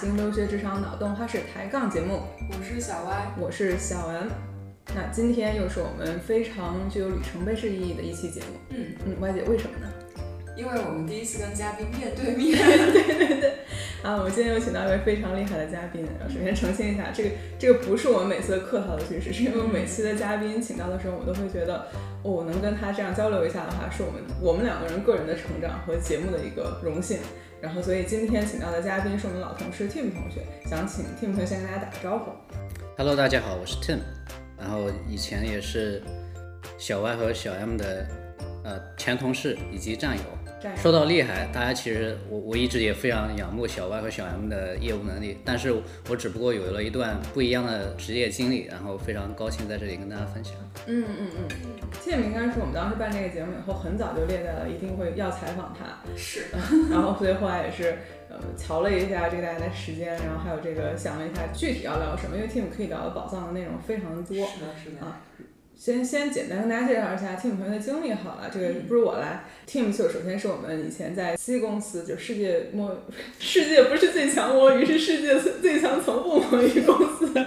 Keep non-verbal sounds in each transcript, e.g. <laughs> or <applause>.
型留学职场脑洞花式抬杠节目，我是小歪，我是小文。那今天又是我们非常具有里程碑式意义的一期节目。嗯嗯，歪姐为什么呢？因为我们第一次跟嘉宾面对面。<laughs> 对对对。啊，我们今天又请到一位非常厉害的嘉宾。首先澄清一下，这个这个不是我们每次的客套的句式，是因为我每期的嘉宾请到的时候，我都会觉得，哦，能跟他这样交流一下的话，是我们我们两个人个人的成长和节目的一个荣幸。然后，所以今天请到的嘉宾是我们老同事 Tim 同学，想请 Tim 同学先跟大家打个招呼。Hello，大家好，我是 Tim，然后以前也是小 Y 和小 M 的呃前同事以及战友。说到厉害，大家其实我我一直也非常仰慕小 Y 和小 M 的业务能力，但是我只不过有了一段不一样的职业经历，然后非常高兴在这里跟大家分享。嗯嗯嗯，谢应该是我们当时办这个节目以后，很早就列在了一定会要采访他，是，<laughs> 然后所以后来也是呃瞧了一下这个大家的时间，然后还有这个想了一下具体要聊什么，因为 Tim 可以聊的宝藏的内容非常的多，是的，是的啊。先先简单跟大家介绍一下 Tim 同学的经历好了，这个不如我来。Tim 就首先是我们以前在 C 公司，就世界摸 <laughs> 世界不是最强摸鱼，是世界最强从不摸鱼公司的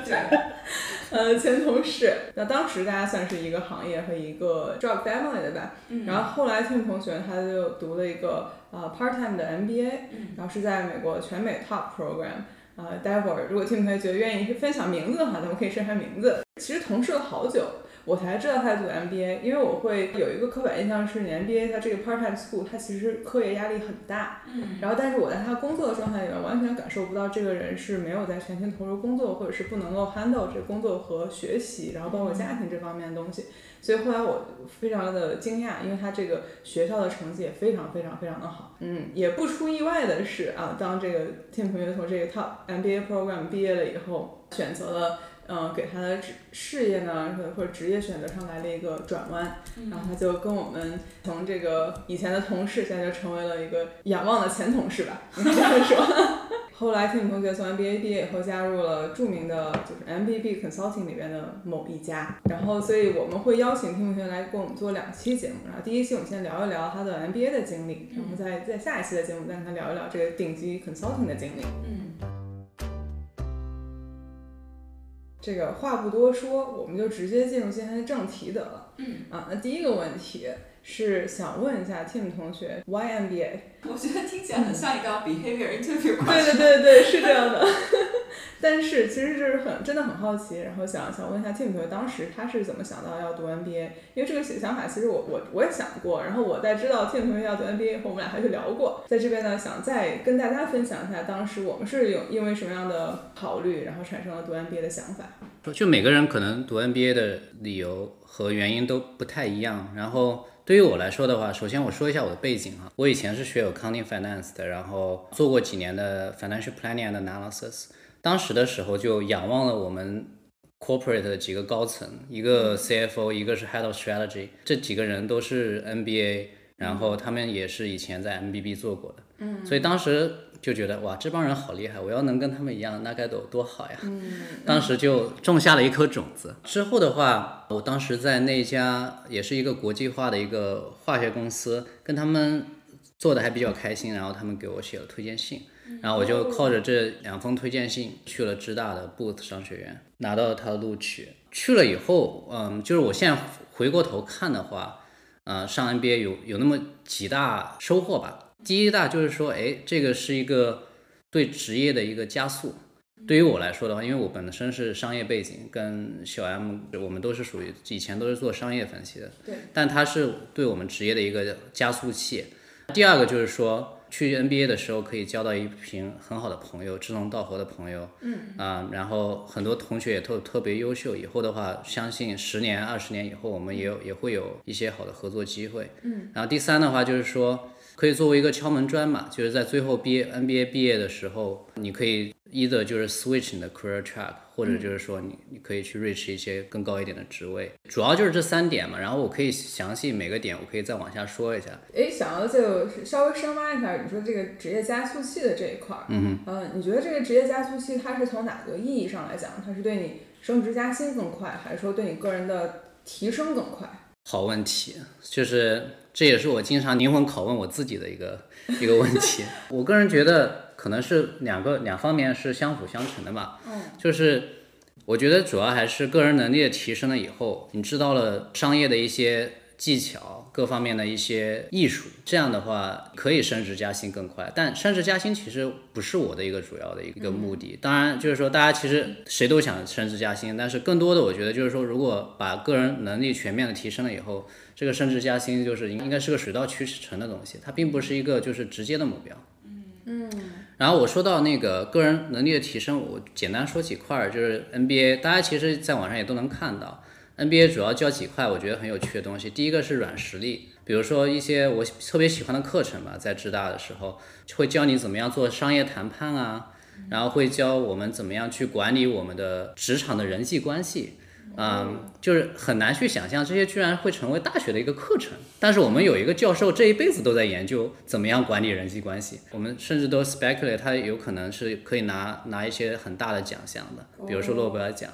<laughs> 呃前同事。那当时大家算是一个行业和一个 job family 的吧。然后后来 Tim 同学他就读了一个呃 part time 的 MBA，然后是在美国全美 top program。呃，待会儿如果 Tim 同学觉得愿意分享名字的话，咱们可以说一下名字。其实同事了好久。我才知道他读 MBA，因为我会有一个刻板印象是，你 MBA 它这个 part-time school，它其实课业压力很大。嗯。然后，但是我在他工作的状态里面，完全感受不到这个人是没有在全心投入工作，或者是不能够 handle 这工作和学习，然后包括家庭这方面的东西。所以后来我非常的惊讶，因为他这个学校的成绩也非常非常非常的好。嗯。也不出意外的是啊，当这个 Tim 同学从这个 top MBA program 毕业了以后，选择了。嗯，给他的职事业呢，或者职业选择上来了一个转弯，然后他就跟我们从这个以前的同事，现在就成为了一个仰望的前同事吧，<laughs> 应该这么说。<laughs> 后来 Tim 同学从 MBA 毕业以后，加入了著名的就是 MBB Consulting 里边的某一家，然后所以我们会邀请 Tim 同学来跟我们做两期节目，然后第一期我们先聊一聊他的 MBA 的经历，然后在在下一期的节目再跟他聊一聊这个顶级 Consulting 的经历。嗯。这个话不多说，我们就直接进入今天的正题得了。嗯啊，那第一个问题是想问一下 Tim 同学，Why MBA？<laughs> 我觉得听起来很像一个 behavior interview。对对对对，是这样的。<laughs> 但是其实就是很真的很好奇，然后想想问一下 Tim 同学，当时他是怎么想到要读 MBA？因为这个想法其实我我我也想过，然后我在知道 Tim 同学要读 MBA 以后，我们俩还去聊过。在这边呢，想再跟大家分享一下，当时我们是有因为什么样的考虑，然后产生了读 MBA 的想法。就每个人可能读 MBA 的理由和原因都不太一样。然后对于我来说的话，首先我说一下我的背景哈，我以前是学有 Accounting Finance 的，然后做过几年的 Financial Planning and Analysis。当时的时候就仰望了我们 corporate 的几个高层，一个 CFO，一个是 Head of Strategy，这几个人都是 MBA，然后他们也是以前在 MBB 做过的，嗯，所以当时就觉得哇，这帮人好厉害，我要能跟他们一样，那该多多好呀！嗯，当时就种下了一颗种子。之后的话，我当时在那家也是一个国际化的一个化学公司，跟他们做的还比较开心，然后他们给我写了推荐信。然后我就靠着这两封推荐信去了芝大的 Booth 商学院，拿到了他的录取。去了以后，嗯，就是我现在回过头看的话，呃，上 NBA 有有那么几大收获吧。第一大就是说，哎，这个是一个对职业的一个加速。对于我来说的话，因为我本身是商业背景，跟小 M 我们都是属于以前都是做商业分析的，对。但它是对我们职业的一个加速器。第二个就是说。去 NBA 的时候可以交到一群很好的朋友，志同道合的朋友，嗯啊，然后很多同学也特特别优秀，以后的话，相信十年、二十年以后，我们也有也会有一些好的合作机会，嗯，然后第三的话就是说。可以作为一个敲门砖嘛，就是在最后毕业 NBA 毕业的时候，你可以 either 就是 switch 你的 career track，或者就是说你你可以去 reach 一些更高一点的职位，主要就是这三点嘛。然后我可以详细每个点，我可以再往下说一下。哎，想要就稍微深挖一下，你说这个职业加速器的这一块儿，嗯嗯，呃，你觉得这个职业加速器它是从哪个意义上来讲，它是对你升职加薪更快，还是说对你个人的提升更快？好问题，就是这也是我经常灵魂拷问我自己的一个一个问题。<laughs> 我个人觉得。可能是两个两方面是相辅相成的吧。嗯，就是我觉得主要还是个人能力的提升了以后，你知道了商业的一些技巧，各方面的一些艺术，这样的话可以升职加薪更快。但升职加薪其实不是我的一个主要的一个目的。当然，就是说大家其实谁都想升职加薪，但是更多的我觉得就是说，如果把个人能力全面的提升了以后，这个升职加薪就是应该是个水到渠成的东西，它并不是一个就是直接的目标。嗯嗯然后我说到那个个人能力的提升，我简单说几块儿，就是 NBA，大家其实在网上也都能看到，NBA 主要教几块我觉得很有趣的东西。第一个是软实力，比如说一些我特别喜欢的课程吧，在浙大的时候会教你怎么样做商业谈判啊，然后会教我们怎么样去管理我们的职场的人际关系。嗯，就是很难去想象这些居然会成为大学的一个课程。但是我们有一个教授这一辈子都在研究怎么样管理人际关系，我们甚至都 speculate 他有可能是可以拿拿一些很大的奖项的，比如说诺贝尔奖。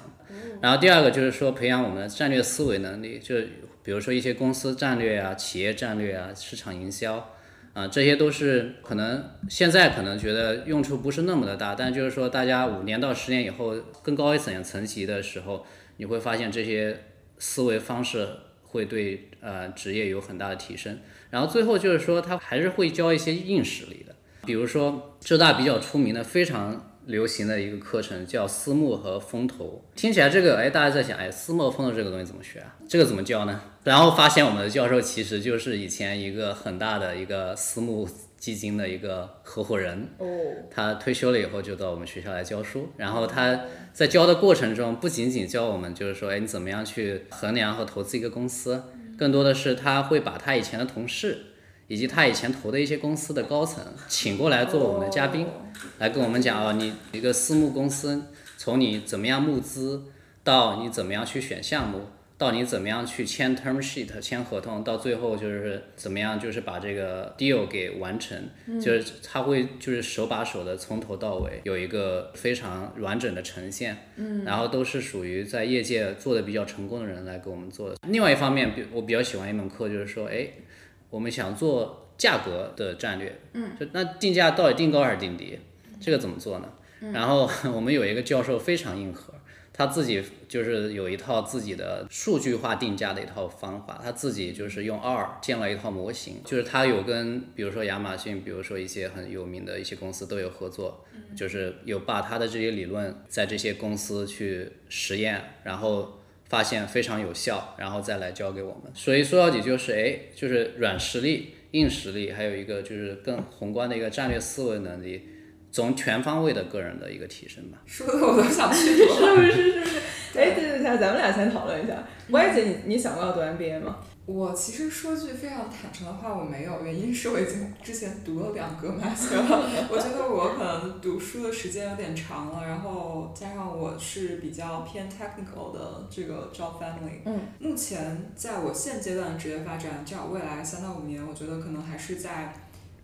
然后第二个就是说培养我们的战略思维能力，就是比如说一些公司战略啊、企业战略啊、市场营销。啊，这些都是可能现在可能觉得用处不是那么的大，但就是说大家五年到十年以后更高一层层级的时候，你会发现这些思维方式会对呃职业有很大的提升。然后最后就是说，他还是会教一些硬实力的，比如说浙大比较出名的、非常流行的一个课程叫私募和风投。听起来这个，哎，大家在想，哎，私募风投这个东西怎么学啊？这个怎么教呢？然后发现我们的教授其实就是以前一个很大的一个私募基金的一个合伙人。哦，他退休了以后就到我们学校来教书，然后他在教的过程中，不仅仅教我们就是说，哎，你怎么样去衡量和投资一个公司，更多的是他会把他以前的同事，以及他以前投的一些公司的高层请过来做我们的嘉宾，来跟我们讲哦，你一个私募公司从你怎么样募资，到你怎么样去选项目。到你怎么样去签 term sheet 签合同，到最后就是怎么样，就是把这个 deal 给完成，就是他会就是手把手的从头到尾有一个非常完整的呈现，嗯，然后都是属于在业界做的比较成功的人来给我们做的。另外一方面，比我比较喜欢一门课，就是说，哎，我们想做价格的战略，嗯，就那定价到底定高还是定低，这个怎么做呢？然后 <laughs> 我们有一个教授非常硬核。他自己就是有一套自己的数据化定价的一套方法，他自己就是用 R 建了一套模型，就是他有跟比如说亚马逊，比如说一些很有名的一些公司都有合作，就是有把他的这些理论在这些公司去实验，然后发现非常有效，然后再来教给我们。所以说到底就是哎，就是软实力、硬实力，还有一个就是更宏观的一个战略思维能力。从全方位的个人的一个提升吧。说的我都想去读。<laughs> 是不是？是不是？哎，对对对，咱们俩先讨论一下。歪姐，你你想过要读 MBA 吗？我其实说句非常坦诚的话，我没有，原因是我已经之前读了两个 master 了。<laughs> 我觉得我可能读书的时间有点长了，然后加上我是比较偏 technical 的这个 job family。嗯。目前在我现阶段的职业发展，至少未来三到五年，我觉得可能还是在。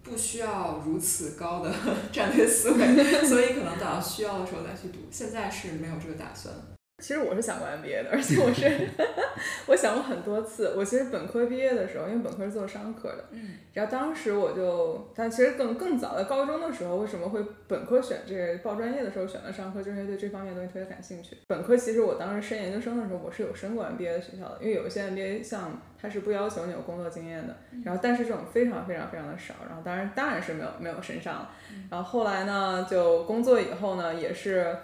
不需要如此高的 <laughs> 战略思维，所以可能等到需要的时候再去读。现在是没有这个打算。其实我是想过 MBA 的，而且我是 <laughs> 我想过很多次。我其实本科毕业的时候，因为本科是做商科的，嗯，然后当时我就，但其实更更早的高中的时候，为什么会本科选这个报专业的时候选了商科，就是因为对这方面东西特别感兴趣。本科其实我当时升研究生的时候，我是有升过 MBA 的学校的，因为有一些 MBA 项目它是不要求你有工作经验的，然后但是这种非常非常非常的少，然后当然当然是没有没有升上了，然后后来呢就工作以后呢也是。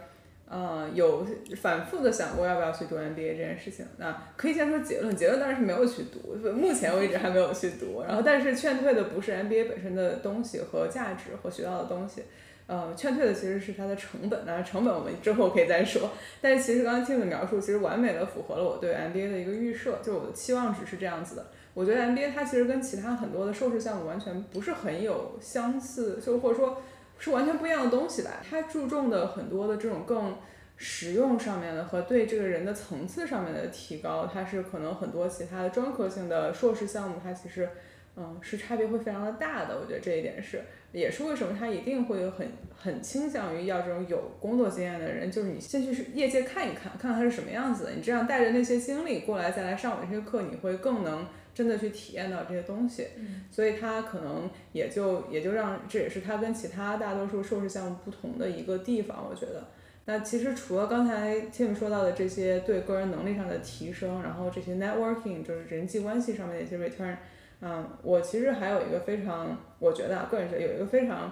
呃，有反复的想过要不要去读 MBA 这件事情。那可以先说结论，结论当然是没有去读，目前为止还没有去读。然后，但是劝退的不是 MBA 本身的东西和价值和学到的东西，呃，劝退的其实是它的成本。那成本我们之后可以再说。但是其实刚刚听的描述，其实完美的符合了我对 MBA 的一个预设，就我的期望值是这样子的。我觉得 MBA 它其实跟其他很多的硕士项目完全不是很有相似，就或者说。是完全不一样的东西吧？它注重的很多的这种更实用上面的和对这个人的层次上面的提高，它是可能很多其他的专科性的硕士项目，它其实嗯是差别会非常的大的。我觉得这一点是，也是为什么它一定会很很倾向于要这种有工作经验的人，就是你先去业界看一看，看看它是什么样子的，你这样带着那些经历过来再来上我这些课，你会更能真的去体验到这些东西，所以他可能也就也就让这也是他跟其他大多数硕士项目不同的一个地方，我觉得。那其实除了刚才 Tim 说到的这些对个人能力上的提升，然后这些 networking 就是人际关系上面的一些 return，嗯，我其实还有一个非常，我觉得啊，个人觉得有一个非常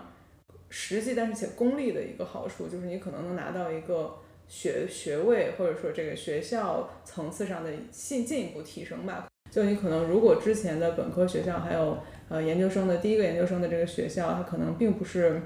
实际但是且功利的一个好处，就是你可能能拿到一个学学位或者说这个学校层次上的进进一步提升吧。就你可能如果之前的本科学校还有呃研究生的第一个研究生的这个学校，它可能并不是。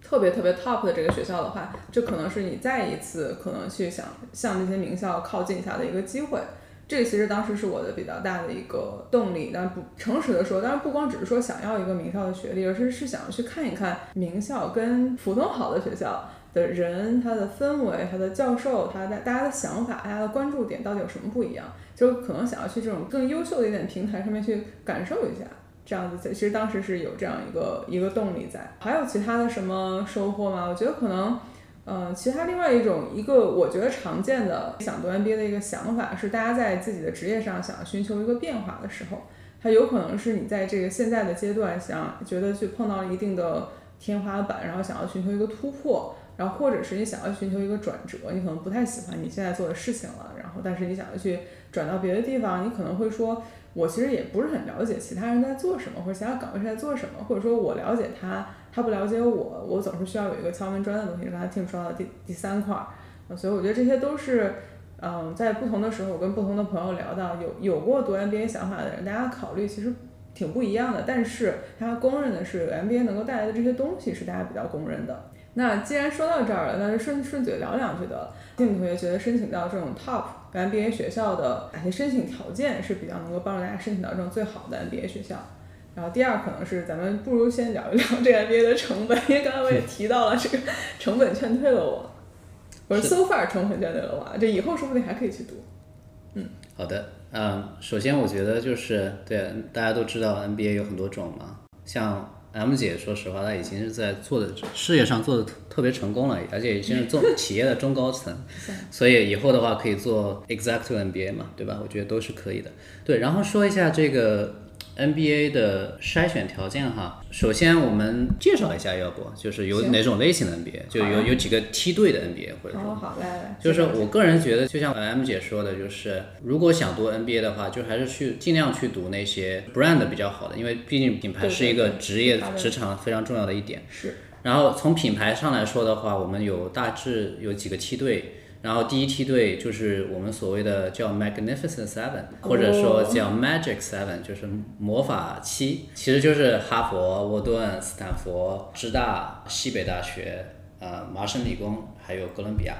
特别特别 top 的这个学校的话，这可能是你再一次可能去想向这些名校靠近一下的一个机会。这个其实当时是我的比较大的一个动力。但不诚实的说，当然不光只是说想要一个名校的学历，而是是想要去看一看名校跟普通好的学校人、他的氛围、他的教授、他的大家的想法、大家的关注点到底有什么不一样。就可能想要去这种更优秀的一点平台上面去感受一下。这样子，其实当时是有这样一个一个动力在。还有其他的什么收获吗？我觉得可能，嗯，其他另外一种一个我觉得常见的想读 MBA 的一个想法是，大家在自己的职业上想要寻求一个变化的时候，它有可能是你在这个现在的阶段想觉得去碰到一定的天花板，然后想要寻求一个突破，然后或者是你想要寻求一个转折，你可能不太喜欢你现在做的事情了，然后但是你想要去转到别的地方，你可能会说。我其实也不是很了解其他人在做什么，或者其他岗位是在做什么，或者说我了解他，他不了解我，我总是需要有一个敲门砖的东西。刚才听说到第第三块儿，所以我觉得这些都是，嗯，在不同的时候，我跟不同的朋友聊到有有过读 MBA 想法的人，大家考虑其实挺不一样的，但是他公认的是 MBA 能够带来的这些东西是大家比较公认的。那既然说到这儿了，那就顺顺嘴聊两句得了。静同学觉得申请到这种 top MBA 学校的哪些申请条件是比较能够帮助大家申请到这种最好的 MBA 学校？然后第二可能是咱们不如先聊一聊这个 MBA 的成本，因为刚才我也提到了这个成本劝退了我，我是 so far 成本劝退了我，这以后说不定还可以去读。嗯，好的，嗯，首先我觉得就是对大家都知道 MBA 有很多种嘛，像。M 姐，说实话，她已经是在做的事业上做的特特别成功了，而且已经是做 <laughs> 企业的中高层，所以以后的话可以做 Executive MBA 嘛，对吧？我觉得都是可以的。对，然后说一下这个。NBA 的筛选条件哈，首先我们介绍一下，要不就是有哪种类型的 NBA，就有有几个梯队的 NBA，或者说，好来来，就是我个人觉得，就像 M 姐说的，就是如果想读 NBA 的话，就还是去尽量去读那些 brand 比较好的，因为毕竟品牌是一个职业职场非常重要的一点。是。然后从品牌上来说的话，我们有大致有几个梯队。然后第一梯队就是我们所谓的叫 Magnificent Seven，或者说叫 Magic Seven，就是魔法七，其实就是哈佛、沃顿、斯坦福、芝大、西北大学、呃麻省理工还有哥伦比亚，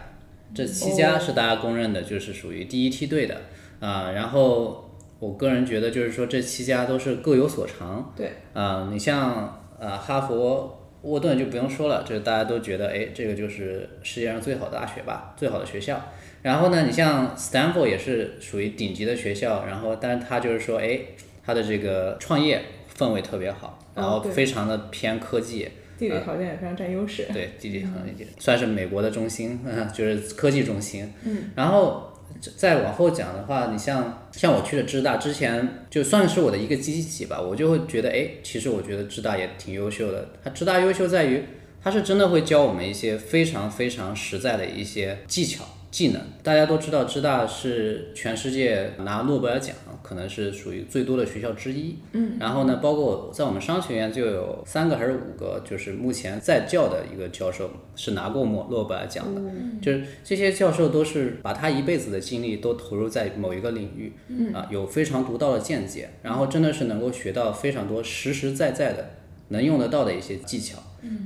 这七家是大家公认的，就是属于第一梯队的啊。然后我个人觉得就是说这七家都是各有所长。对。啊，你像呃哈佛。沃顿就不用说了，这大家都觉得，哎，这个就是世界上最好的大学吧，最好的学校。然后呢，你像 Stanford 也是属于顶级的学校，然后，但是它就是说，哎，它的这个创业氛围特别好，然后非常的偏科技，地理条件也非常占优势。对，地理条件算是美国的中心，<laughs> 就是科技中心。嗯，然后。再往后讲的话，你像像我去了芝大，之前就算是我的一个积极吧，我就会觉得，哎，其实我觉得芝大也挺优秀的。它芝大优秀在于，它是真的会教我们一些非常非常实在的一些技巧。技能，大家都知道，芝大是全世界拿诺贝尔奖，可能是属于最多的学校之一。嗯，然后呢，包括在我们商学院就有三个还是五个，就是目前在教的一个教授是拿过诺诺贝尔奖的。就是这些教授都是把他一辈子的精力都投入在某一个领域，啊，有非常独到的见解，然后真的是能够学到非常多实实在在的能用得到的一些技巧。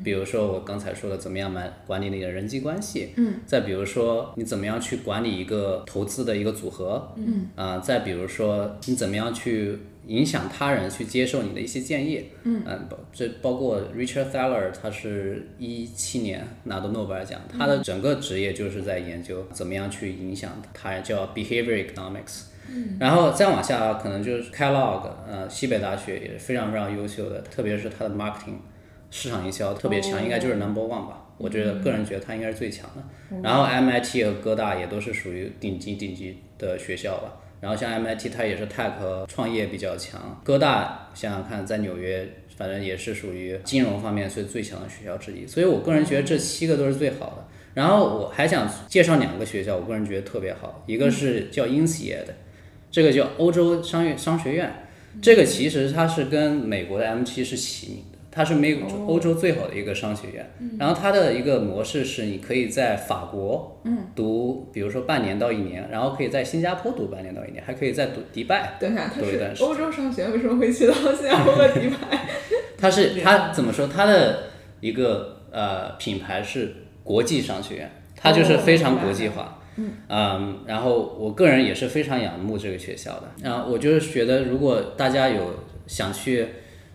比如说我刚才说的，怎么样来管理你的人际关系？嗯，再比如说你怎么样去管理一个投资的一个组合？嗯，啊，再比如说你怎么样去影响他人去接受你的一些建议？嗯，包这包括 Richard Thaler，他是一七年拿的诺贝尔奖，他的整个职业就是在研究怎么样去影响他人，叫 Behavior Economics。嗯，然后再往下可能就是 Kellogg，呃，西北大学也是非常非常优秀的，特别是它的 Marketing。市场营销特别强，应该就是 number one 吧。我觉得个人觉得它应该是最强的。然后 MIT 和哥大也都是属于顶级顶级的学校吧。然后像 MIT 它也是 tech 创业比较强，哥大想想看在纽约。反正也是属于金融方面最最强的学校之一，所以我个人觉得这七个都是最好的。然后我还想介绍两个学校，我个人觉得特别好，一个是叫 INSEAD，这个叫欧洲商业商学院，这个其实它是跟美国的 MIT 是齐名的，它是美欧洲最好的一个商学院。然后它的一个模式是，你可以在法国读，比如说半年到一年，然后可以在新加坡读半年到一年，还可以再读迪拜。读一段是欧洲商学院，为什么会去到新加坡和迪拜？<laughs> 它是它怎么说？它的一个呃品牌是国际商学院，它就是非常国际化。嗯，然后我个人也是非常仰慕这个学校的。然后我就是觉得，如果大家有想去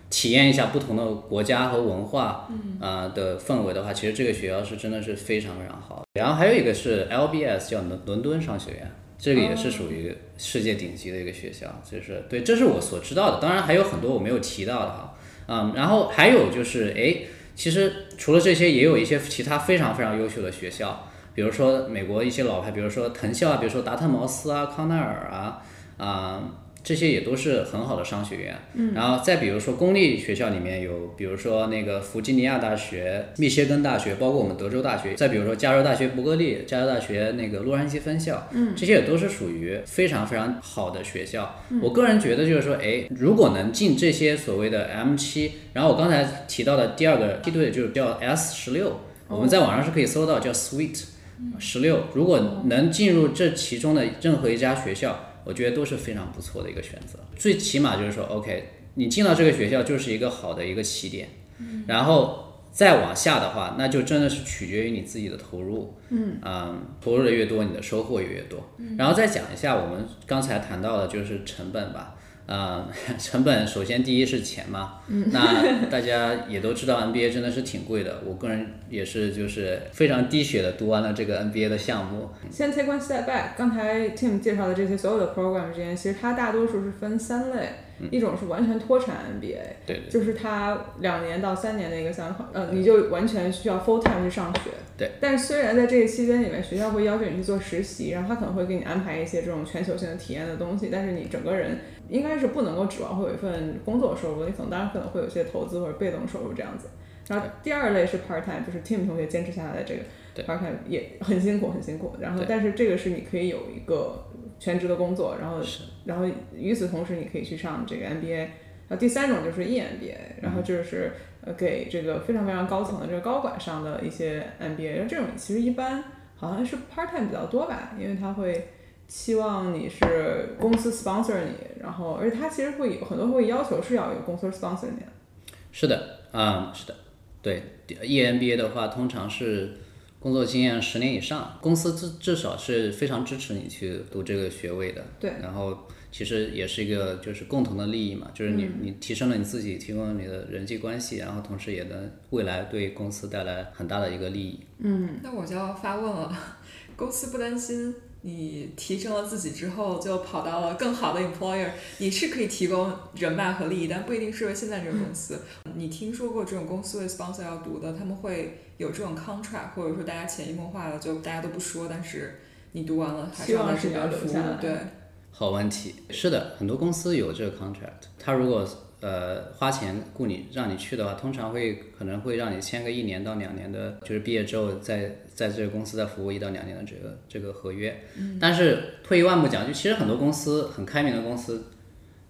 体验一下不同的国家和文化啊的氛围的话，其实这个学校是真的是非常非常好。然后还有一个是 LBS，叫伦伦敦商学院，这个也是属于世界顶级的一个学校。就是对，这是我所知道的。当然还有很多我没有提到的哈。嗯，然后还有就是，哎，其实除了这些，也有一些其他非常非常优秀的学校，比如说美国一些老牌，比如说藤校啊，比如说达特茅斯啊、康奈尔啊，啊。这些也都是很好的商学院，嗯，然后再比如说公立学校里面有，比如说那个弗吉尼亚大学、密歇根大学，包括我们德州大学，再比如说加州大学伯克利、加州大学那个洛杉矶分校，嗯，这些也都是属于非常非常好的学校。我个人觉得就是说，哎，如果能进这些所谓的 M 七，然后我刚才提到的第二个梯队就是叫 S 十六，我们在网上是可以搜到叫 Sweet 十六，如果能进入这其中的任何一家学校。我觉得都是非常不错的一个选择，最起码就是说，OK，你进到这个学校就是一个好的一个起点，然后再往下的话，那就真的是取决于你自己的投入，嗯，投入的越多，你的收获也越多。然后再讲一下我们刚才谈到的就是成本吧。啊，<laughs> 成本首先第一是钱嘛，那大家也都知道 NBA 真的是挺贵的，我个人也是就是非常滴血的读完了这个 NBA 的项目。先 take one step back，刚才 Tim 介绍的这些所有的 program 之间，其实它大多数是分三类。一种是完全脱产 MBA，对，就是它两年到三年的一个项目，呃，你就完全需要 full time 去上学。对。但是虽然在这个期间里面，学校会要求你去做实习，然后他可能会给你安排一些这种全球性的体验的东西，但是你整个人应该是不能够指望会有一份工作收入，你可能当然可能会有一些投资或者被动收入这样子。然后第二类是 part time，就是 Tim 同学坚持下来的这个 part time 也很辛苦很辛苦，然后但是这个是你可以有一个全职的工作，然后然后与此同时你可以去上这个 MBA。然后第三种就是 EMBA，然后就是呃给这个非常非常高层的这个高管上的一些 MBA，然后这种其实一般好像是 part time 比较多吧，因为它会期望你是公司 sponsor 你，然后而且他其实会有很多会要求是要有公司 sponsor 你。是的，嗯，是的，对，EMBA 的话通常是工作经验十年以上，公司至至少是非常支持你去读这个学位的。对，然后。其实也是一个就是共同的利益嘛，就是你你提升了你自己，提供了你的人际关系，然后同时也能未来对公司带来很大的一个利益。嗯，那我就要发问了，公司不担心你提升了自己之后就跑到了更好的 employer，你是可以提供人脉和利益，但不一定适合现在这个公司。你听说过这种公司为 sponsor 要读的，他们会有这种 contract，或者说大家潜移默化的就大家都不说，但是你读完了还是要在这边服务，对。好问题，是的，很多公司有这个 contract。他如果呃花钱雇你让你去的话，通常会可能会让你签个一年到两年的，就是毕业之后在在这个公司再服务一到两年的这个这个合约。但是退一万步讲，就其实很多公司很开明的公司。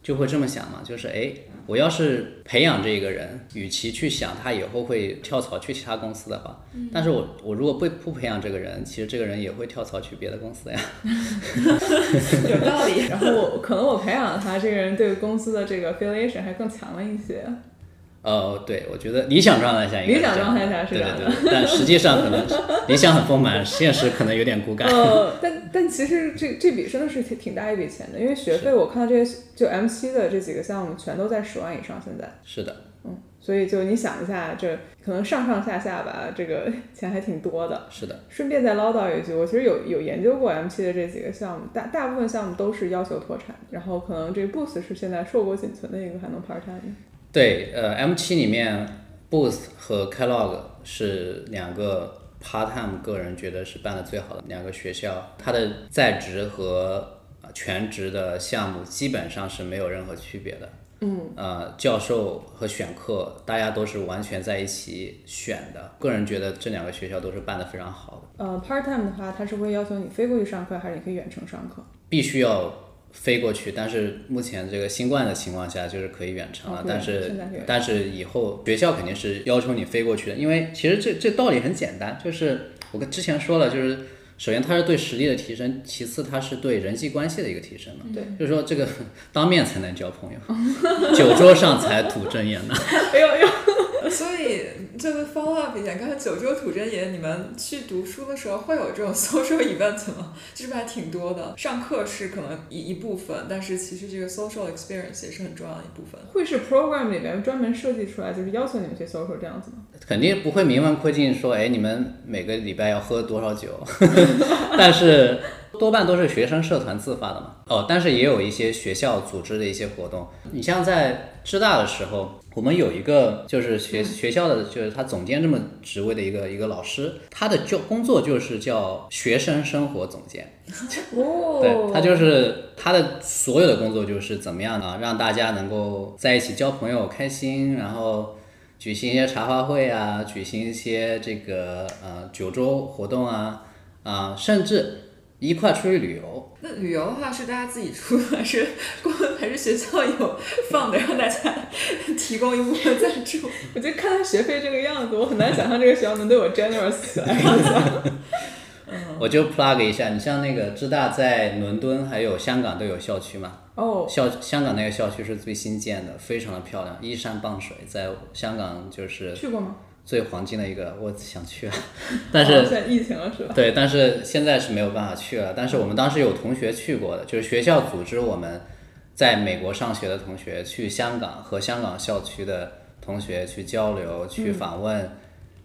就会这么想嘛，就是哎，我要是培养这个人，与其去想他以后会跳槽去其他公司的话，但是我我如果不不培养这个人，其实这个人也会跳槽去别的公司呀。<laughs> 有道理。然后我可能我培养了他，这个人对公司的这个 affiliation 还更强了一些。呃，对，我觉得理想状态下应该理想状态下是这样的，但实际上可能理想很丰满，现实可能有点骨感。呃，但但其实这这笔真的是挺挺大一笔钱的，因为学费我看到这些就 M 七的这几个项目全都在十万以上，现在是的，嗯，所以就你想一下，这可能上上下下吧，这个 <laughs> 钱还挺多的。是的，顺便再唠叨一句，我其实有有研究过 M 七的这几个项目，大大部分项目都是要求脱产，然后可能这 Boost 是现在硕果仅存的一个还能 part time。对，呃，M 七里面，Booth 和 Kellogg 是两个 part time，个人觉得是办的最好的两个学校。它的在职和呃全职的项目基本上是没有任何区别的。嗯，呃，教授和选课大家都是完全在一起选的。个人觉得这两个学校都是办得非常好的，呃，part time 的话，它是会要求你飞过去上课，还是你可以远程上课？必须要飞过去。但是目前这个新冠的情况下，就是可以远程了。哦但是但是以后学校肯定是要求你飞过去的，因为其实这这道理很简单，就是我跟之前说了，就是首先它是对实力的提升，其次它是对人际关系的一个提升嘛。对，就是说这个当面才能交朋友，<laughs> 酒桌上才吐真言呢。哎呦哎呦，<laughs> 所以这个 follow up 一下，刚才九州土真言，你们去读书的时候会有这种 <laughs> social event 吗？这是不是还挺多的？上课是可能一一部分，但是其实这个 social experience 也是很重要的一部分。会是 program 里面专门设计出来，就是要求你们去 social 这样子吗？肯定不会明文规定说，哎，你们每个礼拜要喝多少酒，<laughs> 但是多半都是学生社团自发的嘛。哦，但是也有一些学校组织的一些活动。你像在师大的时候，我们有一个就是学学校的，就是他总监这么职位的一个一个老师，他的就工作就是叫学生生活总监。<laughs> <laughs> 哦对他就是他的所有的工作就是怎么样啊，让大家能够在一起交朋友、开心，然后举行一些茶话会啊，举行一些这个呃酒桌活动啊啊、甚至一块出去旅游。那旅游的话是大家自己出，还 <laughs> 是公还是学校有放的，让大家提供一部分赞助？<laughs> 我觉得看他学费这个样子，我很难想象这个学校能对我 generous 起来。<laughs> 我就 plug 一下，你像那个浙大在伦敦还有香港都有校区嘛，哦，校香港那个校区是最新建的，非常的漂亮，依山傍水，在香港就是去过吗？最黄金的一个，我想去啊，<laughs> 但哦是现在疫情了是吧？对，但是现在是没有办法去了。但是我们当时有同学去过的，就是学校组织我们在美国上学的同学去香港和香港校区的同学去交流、去访问、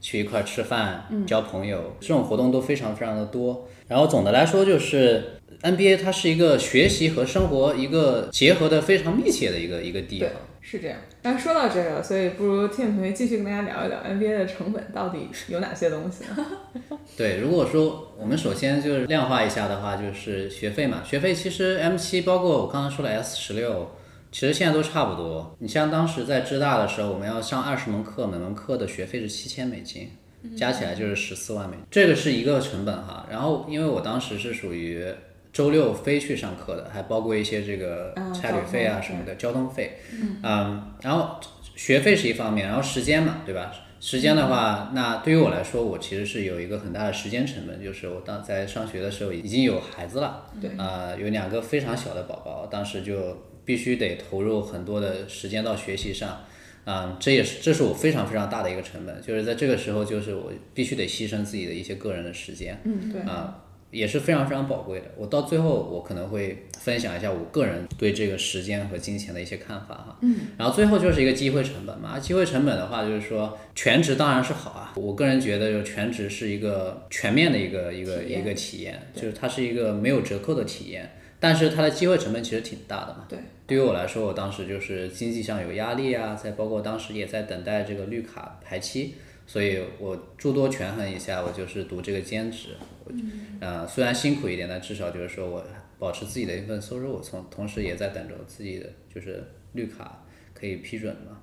去一块儿吃饭、交朋友，这种活动都非常非常的多。然后总的来说就是 NBA 它是一个学习和生活一个结合的非常密切的一个一个地方。，是这样。那说到这个，所以不如 Tim 同学继续跟大家聊一聊 NBA 的成本到底有哪些东西呢？<laughs> 对，如果说我们首先就是量化一下的话，就是学费嘛，学费其实 M 七包括我刚刚说的 S 十六，其实现在都差不多。你像当时在浙大的时候，我们要上二十门课，每门课的学费是七千美金，加起来就是十四万美金，这个是一个成本哈。然后因为我当时是属于周六飞去上课的，还包括一些这个啊差旅费啊什么的，交通费，嗯，然后学费是一方面，然后时间嘛，对吧？时间的话，那对于我来说，我其实是有一个很大的时间成本，就是我当在上学的时候已经有孩子了，对。啊、有两个非常小的宝宝，当时就必须得投入很多的时间到学习上，啊、这也是这是我非常非常大的一个成本，就是在这个时候，就是我必须得牺牲自己的一些个人的时间，嗯，对。啊、也是非常非常宝贵的。我到最后，我可能会分享一下我个人对这个时间和金钱的一些看法哈。嗯。然后最后就是一个机会成本嘛，机会成本的话，就是说全职当然是好啊。我个人觉得，就全职是一个全面的一个一个一个体验，就是它是一个没有折扣的体验，但是它的机会成本其实挺大的嘛。对。对于我来说，我当时就是经济上有压力啊，再包括当时也在等待这个绿卡排期，所以我诸多权衡一下，我就是读这个兼职。嗯呃，虽然辛苦一点，但至少就是说我保持自己的一份收入，我从同时也在等着我自己的就是绿卡可以批准嘛。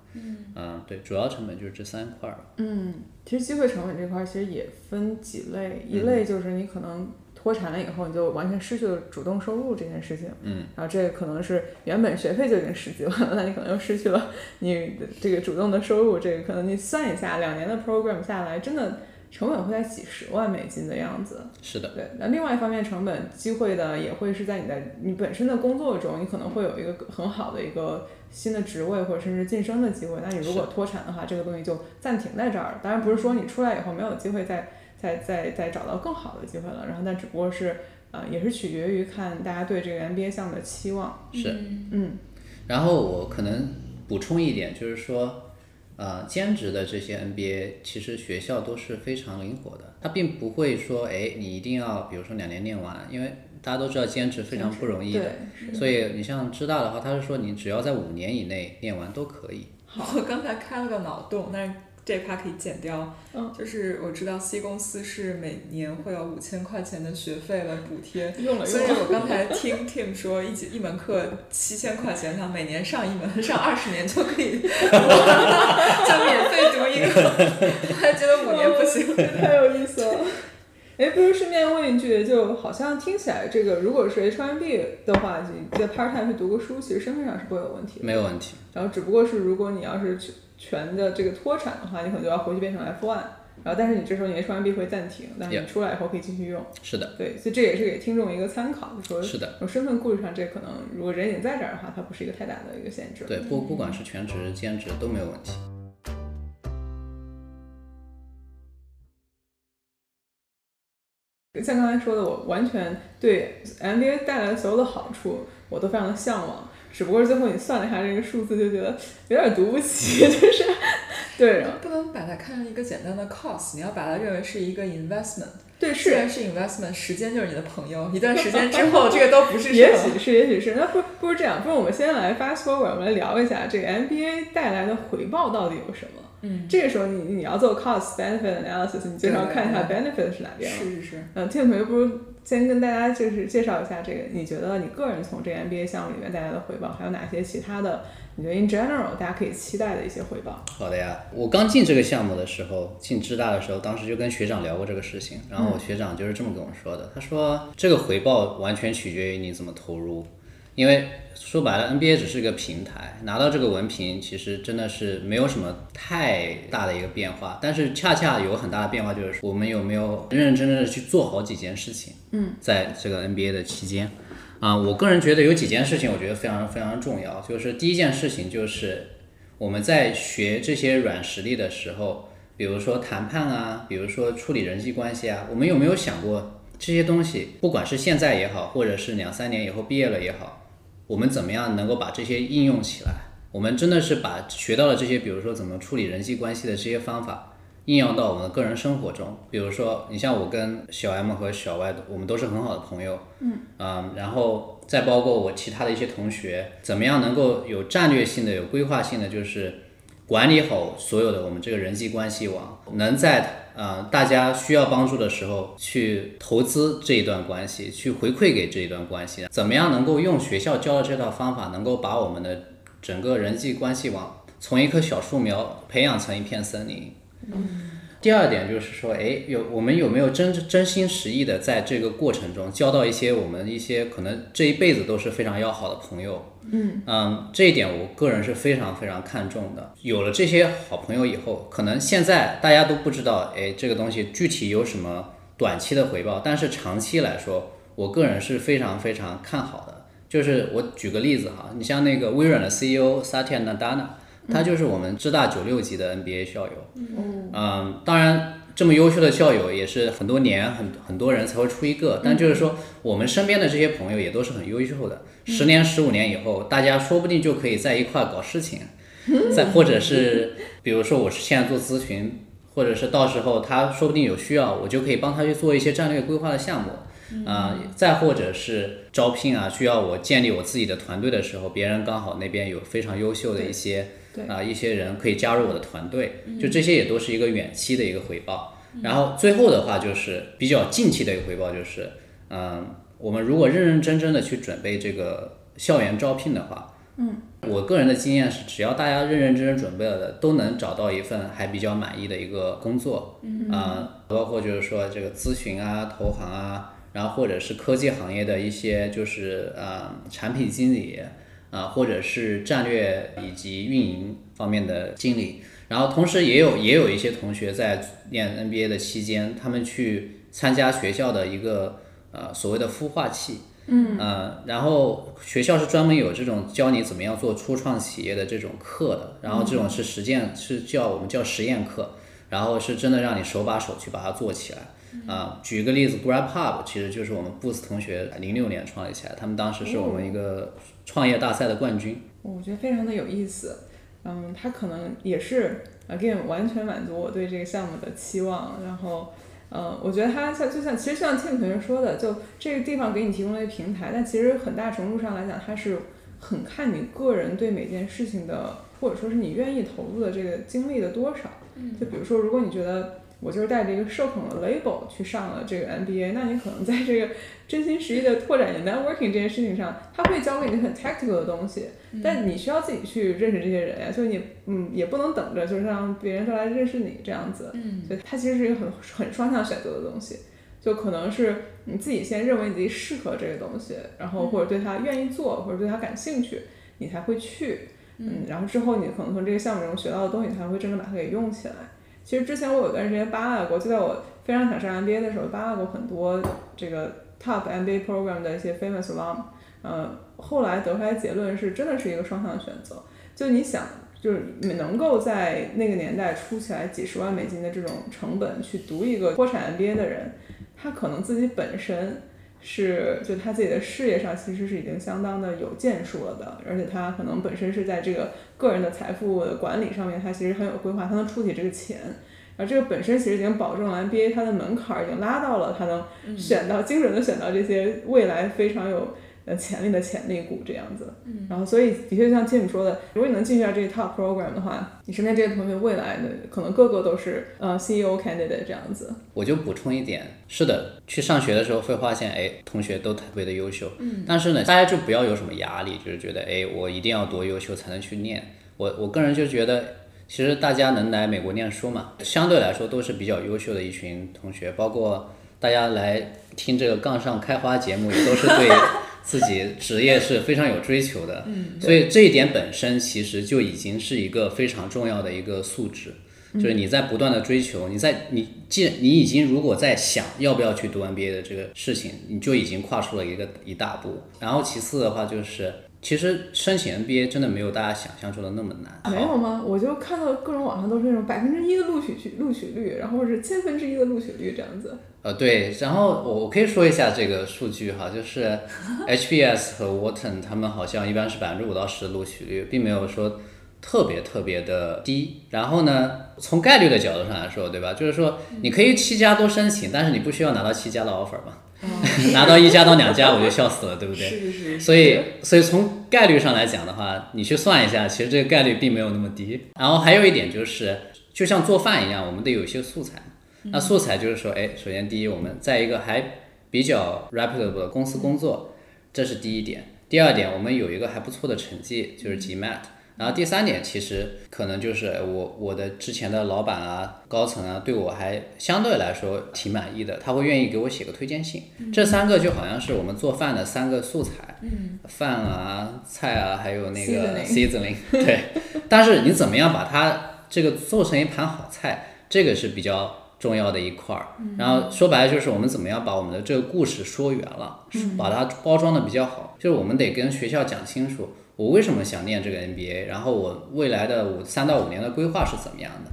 嗯、对，主要成本就是这三块儿嗯。其实机会成本这块儿其实也分几类，一类就是你可能脱产了以后，你就完全失去了主动收入这件事情，嗯，然后这个可能是原本学费就已经十几万了，那你可能又失去了你的这个主动的收入，这个可能你算一下，两年的 program 下来，真的成本会在几十万美金的样子。是的，对，那另外一方面，成本机会的也会是在你的你本身的工作中，你可能会有一个很好的一个新的职位或者甚至晋升的机会。那你如果脱产的话，这个东西就暂停在这儿了。当然不是说你出来以后没有机会再再再再找到更好的机会了，然后但只不过是呃也是取决于看大家对这个 NBA 项目的期望。是。嗯，然后我可能补充一点，就是说，呃，兼职的这些 NBA，其实学校都是非常灵活的，它并不会说，哎，你一定要，比如说两年念完，因为大家都知道兼职非常不容易的，对，所以你像知道的话，他是说你只要在五年以内念完都可以。好，我刚才开了个脑洞，但是这一趴可以剪掉。嗯就是我知道 C 公司是每年会有五千块钱的学费来补贴，用了所以。我刚才听 Tim 说一节一门课七千块钱，他每年上一门，上二十年就可以，<laughs> 就免费读一个，我还觉得五年不行。太有意思了。哎，不如顺便问一句，就好像听起来这个，如果是 H1B 的话，你在 part time 去读个书，其实身份上是不会有问题的。没有问题。然后只不过是如果你要是全全的这个脱产的话，你可能就要回去变成 F1。然后，但是你这时候你 H1B 会暂停，但是你出来以后可以继续用。是的，对，所以这也是给听众一个参考，就说是的，从身份顾虑上，这可能如果人已经在这儿的话，它不是一个太大的一个限制。对，不不管是全职、兼职都没有问题。像刚才说的，我完全对 MBA 带来的所有的好处，我都非常的向往。只不过最后你算了一下这个数字，就觉得有点读不起，<laughs> 就是对，不能把它看成一个简单的 cost，你要把它认为是一个 investment。对是，虽然是 investment，时间就是你的朋友，一段时间之后，<laughs> 这个都不是也许是，也许是。那不不如这样，不如我们先来 fast forward，我们来聊一下这个 MBA 带来的回报到底有什么。嗯，这个时候你你要做 cost benefit analysis，你最少看一下 benefit 是哪边了。是是是。嗯，Tim 同学，不如先跟大家就是介绍一下这个，你觉得你个人从这个 MBA 项目里面带来的回报，还有哪些其他的？你觉得 in general 大家可以期待的一些回报？好的呀，我刚进这个项目的时候，进芝大的时候，当时就跟学长聊过这个事情，然后我学长就是这么跟我说的，他说这个回报完全取决于你怎么投入，因为说白了，NBA 只是个平台，拿到这个文凭其实真的是没有什么太大的一个变化，但是恰恰有很大的变化，就是我们有没有认认真真的去做好几件事情，嗯，在这个 NBA 的期间。啊、我个人觉得有几件事情，我觉得非常非常重要。就是第一件事情就是我们在学这些软实力的时候，比如说谈判啊，比如说处理人际关系啊，我们有没有想过这些东西，不管是现在也好，或者是两三年以后毕业了也好，我们怎么样能够把这些应用起来？我们真的是把学到的这些，比如说怎么处理人际关系的这些方法，应用到我们的个人生活中。比如说，你像我跟小 M 和小 Y，我们都是很好的朋友，嗯然后再包括我其他的一些同学，怎么样能够有战略性的、有规划性的，就是管理好所有的我们这个人际关系网，能在呃大家需要帮助的时候去投资这一段关系，去回馈给这一段关系，怎么样能够用学校教的这套方法，能够把我们的整个人际关系网从一棵小树苗培养成一片森林。第二点就是说，哎，有我们有没有真真心实意的在这个过程中交到一些我们一些可能这一辈子都是非常要好的朋友。嗯这一点我个人是非常非常看重的。有了这些好朋友以后，可能现在大家都不知道，哎，这个东西具体有什么短期的回报，但是长期来说，我个人是非常非常看好的。就是我举个例子哈，你像那个微软的 CEO Satya Nadella，他就是我们浙大九六级的 NBA 校友。嗯，当然，这么优秀的校友也是很多年很很多人才会出一个，但就是说，我们身边的这些朋友也都是很优秀的。十年、十五年以后，大家说不定就可以在一块搞事情，再或者是，比如说我是现在做咨询，或者是到时候他说不定有需要，我就可以帮他去做一些战略规划的项目。啊、再或者是招聘啊，需要我建立我自己的团队的时候，别人刚好那边有非常优秀的一些对。啊、一些人可以加入我的团队，就这些也都是一个远期的一个回报。然后最后的话就是比较近期的一个回报，就是嗯，我们如果认认真真的去准备这个校园招聘的话，嗯，我个人的经验是，只要大家认认真真准备了的，都能找到一份还比较满意的一个工作，嗯。啊、包括就是说这个咨询啊、投行啊，然后或者是科技行业的一些就是呃产品经理啊、或者是战略以及运营方面的经理。然后同时也有也有一些同学在念 NBA 的期间，他们去参加学校的一个呃所谓的孵化器，嗯呃，然后学校是专门有这种教你怎么样做初创企业的这种课的，然后这种是实践是叫我们叫实验课，然后是真的让你手把手去把它做起来。啊、举个例子，GrabHub 其实就是我们 Boost 同学零六年创立起来，他们当时是我们一个创业大赛的冠军。我觉得非常的有意思。嗯，他可能也是 again 完全满足我对这个项目的期望。然后，呃，我觉得它像就像其实像 Tim 同学说的，就这个地方给你提供了一个平台，但其实很大程度上来讲，它是很看你个人对每件事情的，或者说是你愿意投入的这个精力的多少。就比如说，如果你觉得我就是带着一个社恐的 label 去上了这个 MBA，那你可能在这个真心实意的拓展你的 networking 这件事情上，他会教给你很 tactical 的东西，但你需要自己去认识这些人呀，所以你嗯也不能等着就是让别人都来认识你这样子，嗯，所以它其实是一个很很双向选择的东西，就可能是你自己先认为你自己适合这个东西，然后或者对他愿意做，或者对他感兴趣，你才会去，嗯，然后之后你可能从这个项目中学到的东西，才会真正把它给用起来。其实之前我有段时间扒拉过，就在我非常想上 MBA 的时候，扒拉过很多这个 top MBA program 的一些 famous alum，嗯，后来得出来结论是真的是一个双向选择。就你想，就是能够在那个年代出起来几十万美金的这种成本去读一个脱产 MBA 的人，他可能自己本身是就他自己的事业上其实是已经相当的有建树了的，而且他可能本身是在这个个人的财富的管理上面，他其实很有规划，他能出起这个钱。然后这个本身其实已经保证了 MBA 它的门槛儿已经拉到了，他能选到精准的选到这些未来非常有呃潜力的潜力股这样子。然后所以的确像 Tim 说的，如果你能进去到这个 top program 的话，你身边这些同学未来的可能个个都是呃 CEO candidate 这样子。我就补充一点，是的，去上学的时候会发现，哎，同学都特别的优秀，嗯，但是呢，大家就不要有什么压力，就是觉得，哎，我一定要多优秀才能去念。我我个人就觉得，其实大家能来美国念书嘛，相对来说都是比较优秀的一群同学，包括大家来听这个杠上开花节目，也都是对自己职业是非常有追求的，嗯，所以这一点本身其实就已经是一个非常重要的一个素质。就是你在不断的追求，你在你既你已经如果在想要不要去读 MBA 的这个事情，你就已经跨出了一个一大步。然后其次的话就是，其实申请 MBA 真的没有大家想象中的那么难。没有吗？我就看到各种网上都是那种百分之一的录取率录取率，然后是千分之一的录取率这样子。呃，对，然后我我可以说一下这个数据哈，就是 <laughs> HBS 和 Wharton 他们好像一般是百分之五到十的录取率，并没有说特别特别的低。然后呢，从概率的角度上来说，对吧？就是说你可以七家都申请，但是你不需要拿到七家的 offer 嘛，<laughs> 拿到一家到两家我就笑死了，对不对？是是是，所以，所以从概率上来讲的话，你去算一下，其实这个概率并没有那么低。然后还有一点就是，就像做饭一样，我们得有一些素材。那素材就是说，哎，首先第一，我们在一个还比较 reputable 的公司工作，这是第一点。第二点，我们有一个还不错的成绩，就是 GMAT。然后第三点，其实可能就是我我的之前的老板啊、高层啊，对我还相对来说挺满意的，他会愿意给我写个推荐信。这三个就好像是我们做饭的三个素材，饭啊、菜啊，还有那个 seasoning，对。但是你怎么样把它这个做成一盘好菜，这个是比较重要的一块儿。然后说白了就是我们怎么样把我们的这个故事说圆了，把它包装的比较好，就是我们得跟学校讲清楚。我为什么想念这个 NBA？然后我未来的五三到五年的规划是怎么样的？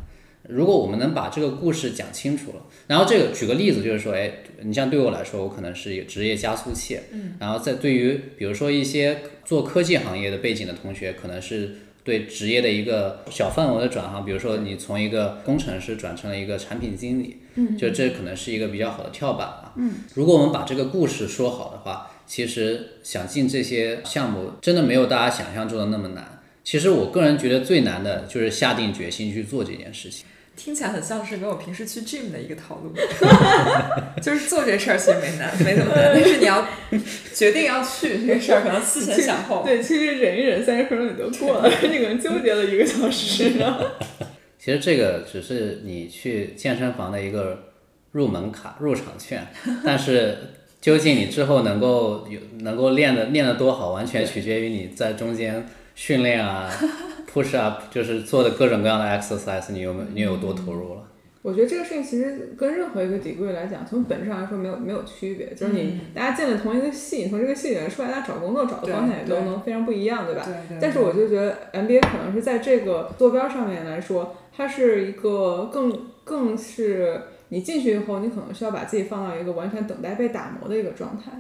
如果我们能把这个故事讲清楚了，然后这个举个例子，就是说，哎，你像对我来说，我可能是一个职业加速器，嗯，然后在对于比如说一些做科技行业的背景的同学，可能是对职业的一个小范围的转行，比如说你从一个工程师转成了一个产品经理，嗯，就这可能是一个比较好的跳板啊，嗯，如果我们把这个故事说好的话。其实想进这些项目，真的没有大家想象中的那么难。其实我个人觉得最难的就是下定决心去做这件事情。听起来很像是跟我平时去 gym 的一个套路，<laughs> 就是做这事儿其实没难，没怎么难，<laughs> 但是你要决定要去这个事儿，可能思前想后。对，其实忍一忍，三十分钟你就过了，<laughs> 你可能纠结了一个小时呢。其实这个只是你去健身房的一个入门卡、入场券，但是。究竟你之后能够有能够练的练得多好，完全取决于你在中间训练啊，push up，就是做的各种各样的 exercise，你有没有你有多投入了？我觉得这个事情其实跟任何一个 degree 来讲，从本质上来说没有没有区别，就是你大家进了同一个系，你从这个系里面出来，大家找工作找的方向也都能非常不一样，对吧？对但是我就觉得 MBA 可能是在这个坐标上面来说，它是一个更更是。你进去以后，你可能需要把自己放到一个完全等待被打磨的一个状态，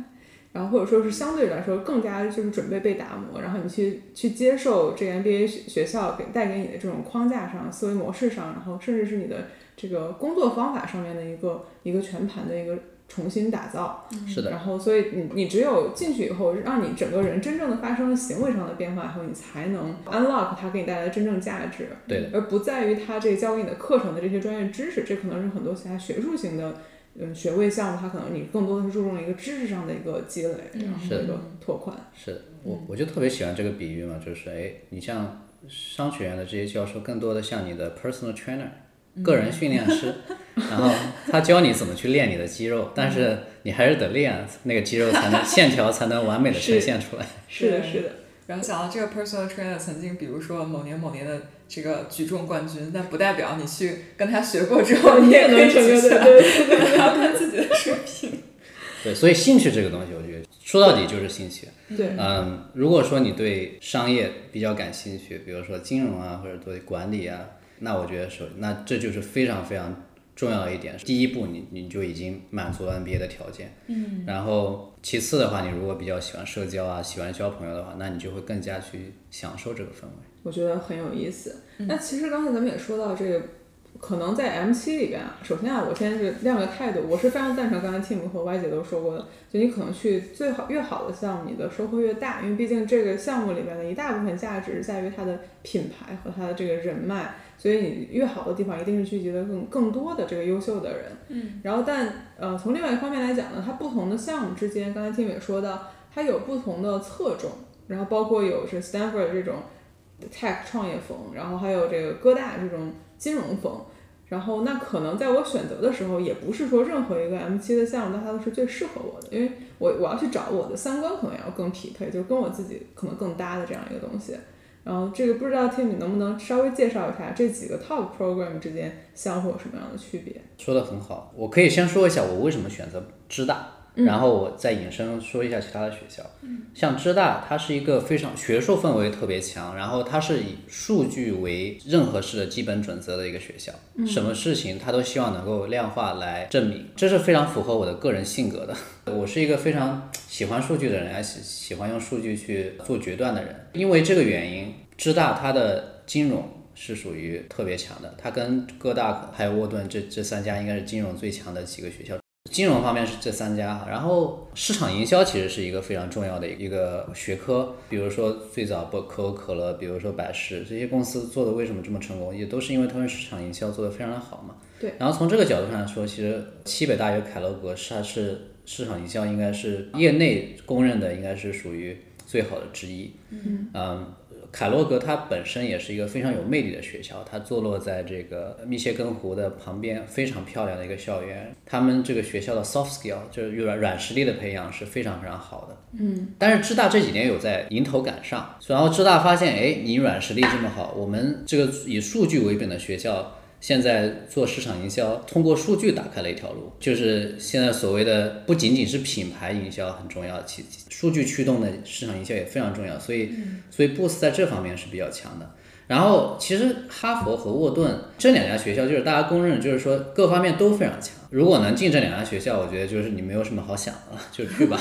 然后或者说是相对来说更加就是准备被打磨，然后你去去接受这个 MBA 学学校给带给你的这种框架上、思维模式上，然后甚至是你的这个工作方法上面的一个一个全盘的一个重新打造。是的，然后，所以你你只有进去以后，让你整个人真正的发生了行为上的变化以后，你才能 unlock 它给你带来的真正价值。对的，而不在于它这个教给你的课程的这些专业知识，这可能是很多其他学术型的嗯学位项目，它可能你更多的是注重一个知识上的一个积累，然后是的一个拓宽。是的，我我就特别喜欢这个比喻嘛，就是哎，你像商学院的这些教授，更多的像你的 personal trainer，个人训练师，<laughs> 然后他教你怎么去练你的肌肉，但是你还是得练，那个肌肉才能 <laughs> 线条才能完美的呈现出来。是的，是的，然后想到这个 personal trainer 曾经，比如说某年某年的这个举重冠军，但不代表你去跟他学过之后，<laughs> 你也能成为的，举起来，对对对要看自己的水平。<laughs> 对，所以兴趣这个东西，我觉得说到底就是兴趣。对。嗯，如果说你对商业比较感兴趣，比如说金融啊，或者对管理啊，那我觉得首，那这就是非常非常重要的一点。第一步你，你就已经满足了 NBA 的条件。嗯。然后，其次的话，你如果比较喜欢社交啊，喜欢交朋友的话，那你就会更加去享受这个氛围。我觉得很有意思。那其实刚才咱们也说到这个，可能在 M 七里边啊，首先啊，我先是亮个态度，我是非常赞成刚才 Tim 和 Y 姐都说过的，就你可能去最好越好的项目，你的收获越大，因为毕竟这个项目里面的一大部分价值在于它的品牌和它的这个人脉，所以你越好的地方一定是聚集了更更多的这个优秀的人。嗯。然后但呃，从另外一方面来讲呢，它不同的项目之间，刚才 Tim 也说到，它有不同的侧重，然后包括有是 Stanford 这种 tech 创业风，然后还有这个哥大这种金融风。然后，那可能在我选择的时候，也不是说任何一个 M 七的项目，它都是最适合我的，因为我我要去找我的三观可能要更匹配，就是跟我自己可能更搭的这样一个东西。然后这个不知道 Tim 你能不能稍微介绍一下这几个 top program 之间相互有什么样的区别？说的很好，我可以先说一下我为什么选择芝大。然后我再引申说一下其他的学校，像芝大，它是一个非常学术氛围特别强，然后它是以数据为任何事的基本准则的一个学校，什么事情它都希望能够量化来证明，这是非常符合我的个人性格的。<laughs> 我是一个非常喜欢数据的人，也喜喜欢用数据去做决断的人。因为这个原因，芝大它的金融是属于特别强的，它跟哥大还有沃顿这这三家应该是金融最强的几个学校。金融方面是这三家，然后市场营销其实是一个非常重要的一个学科。比如说最早不可口可乐，比如说百事这些公司做的为什么这么成功，也都是因为他们市场营销做得非常的好嘛。对。然后从这个角度上来说，其实西北大学凯乐格是它是市场营销应该是业内公认的应该是属于最好的之一。嗯。嗯。凯洛格它本身也是一个非常有魅力的学校，它坐落在这个密歇根湖的旁边，非常漂亮的一个校园。他们这个学校的 soft skill 就是软软实力的培养是非常非常好的。嗯，但是芝大这几年有在迎头赶上，然后芝大发现，哎，你软实力这么好，我们这个以数据为本的学校。现在做市场营销，通过数据打开了一条路，就是现在所谓的不仅仅是品牌营销很重要，其数据驱动的市场营销也非常重要。所以，所以 Boost 在这方面是比较强的。然后，其实哈佛和沃顿这两家学校，就是大家公认，就是说各方面都非常强。如果能进这两家学校，我觉得就是你没有什么好想的了，<laughs> 就去吧。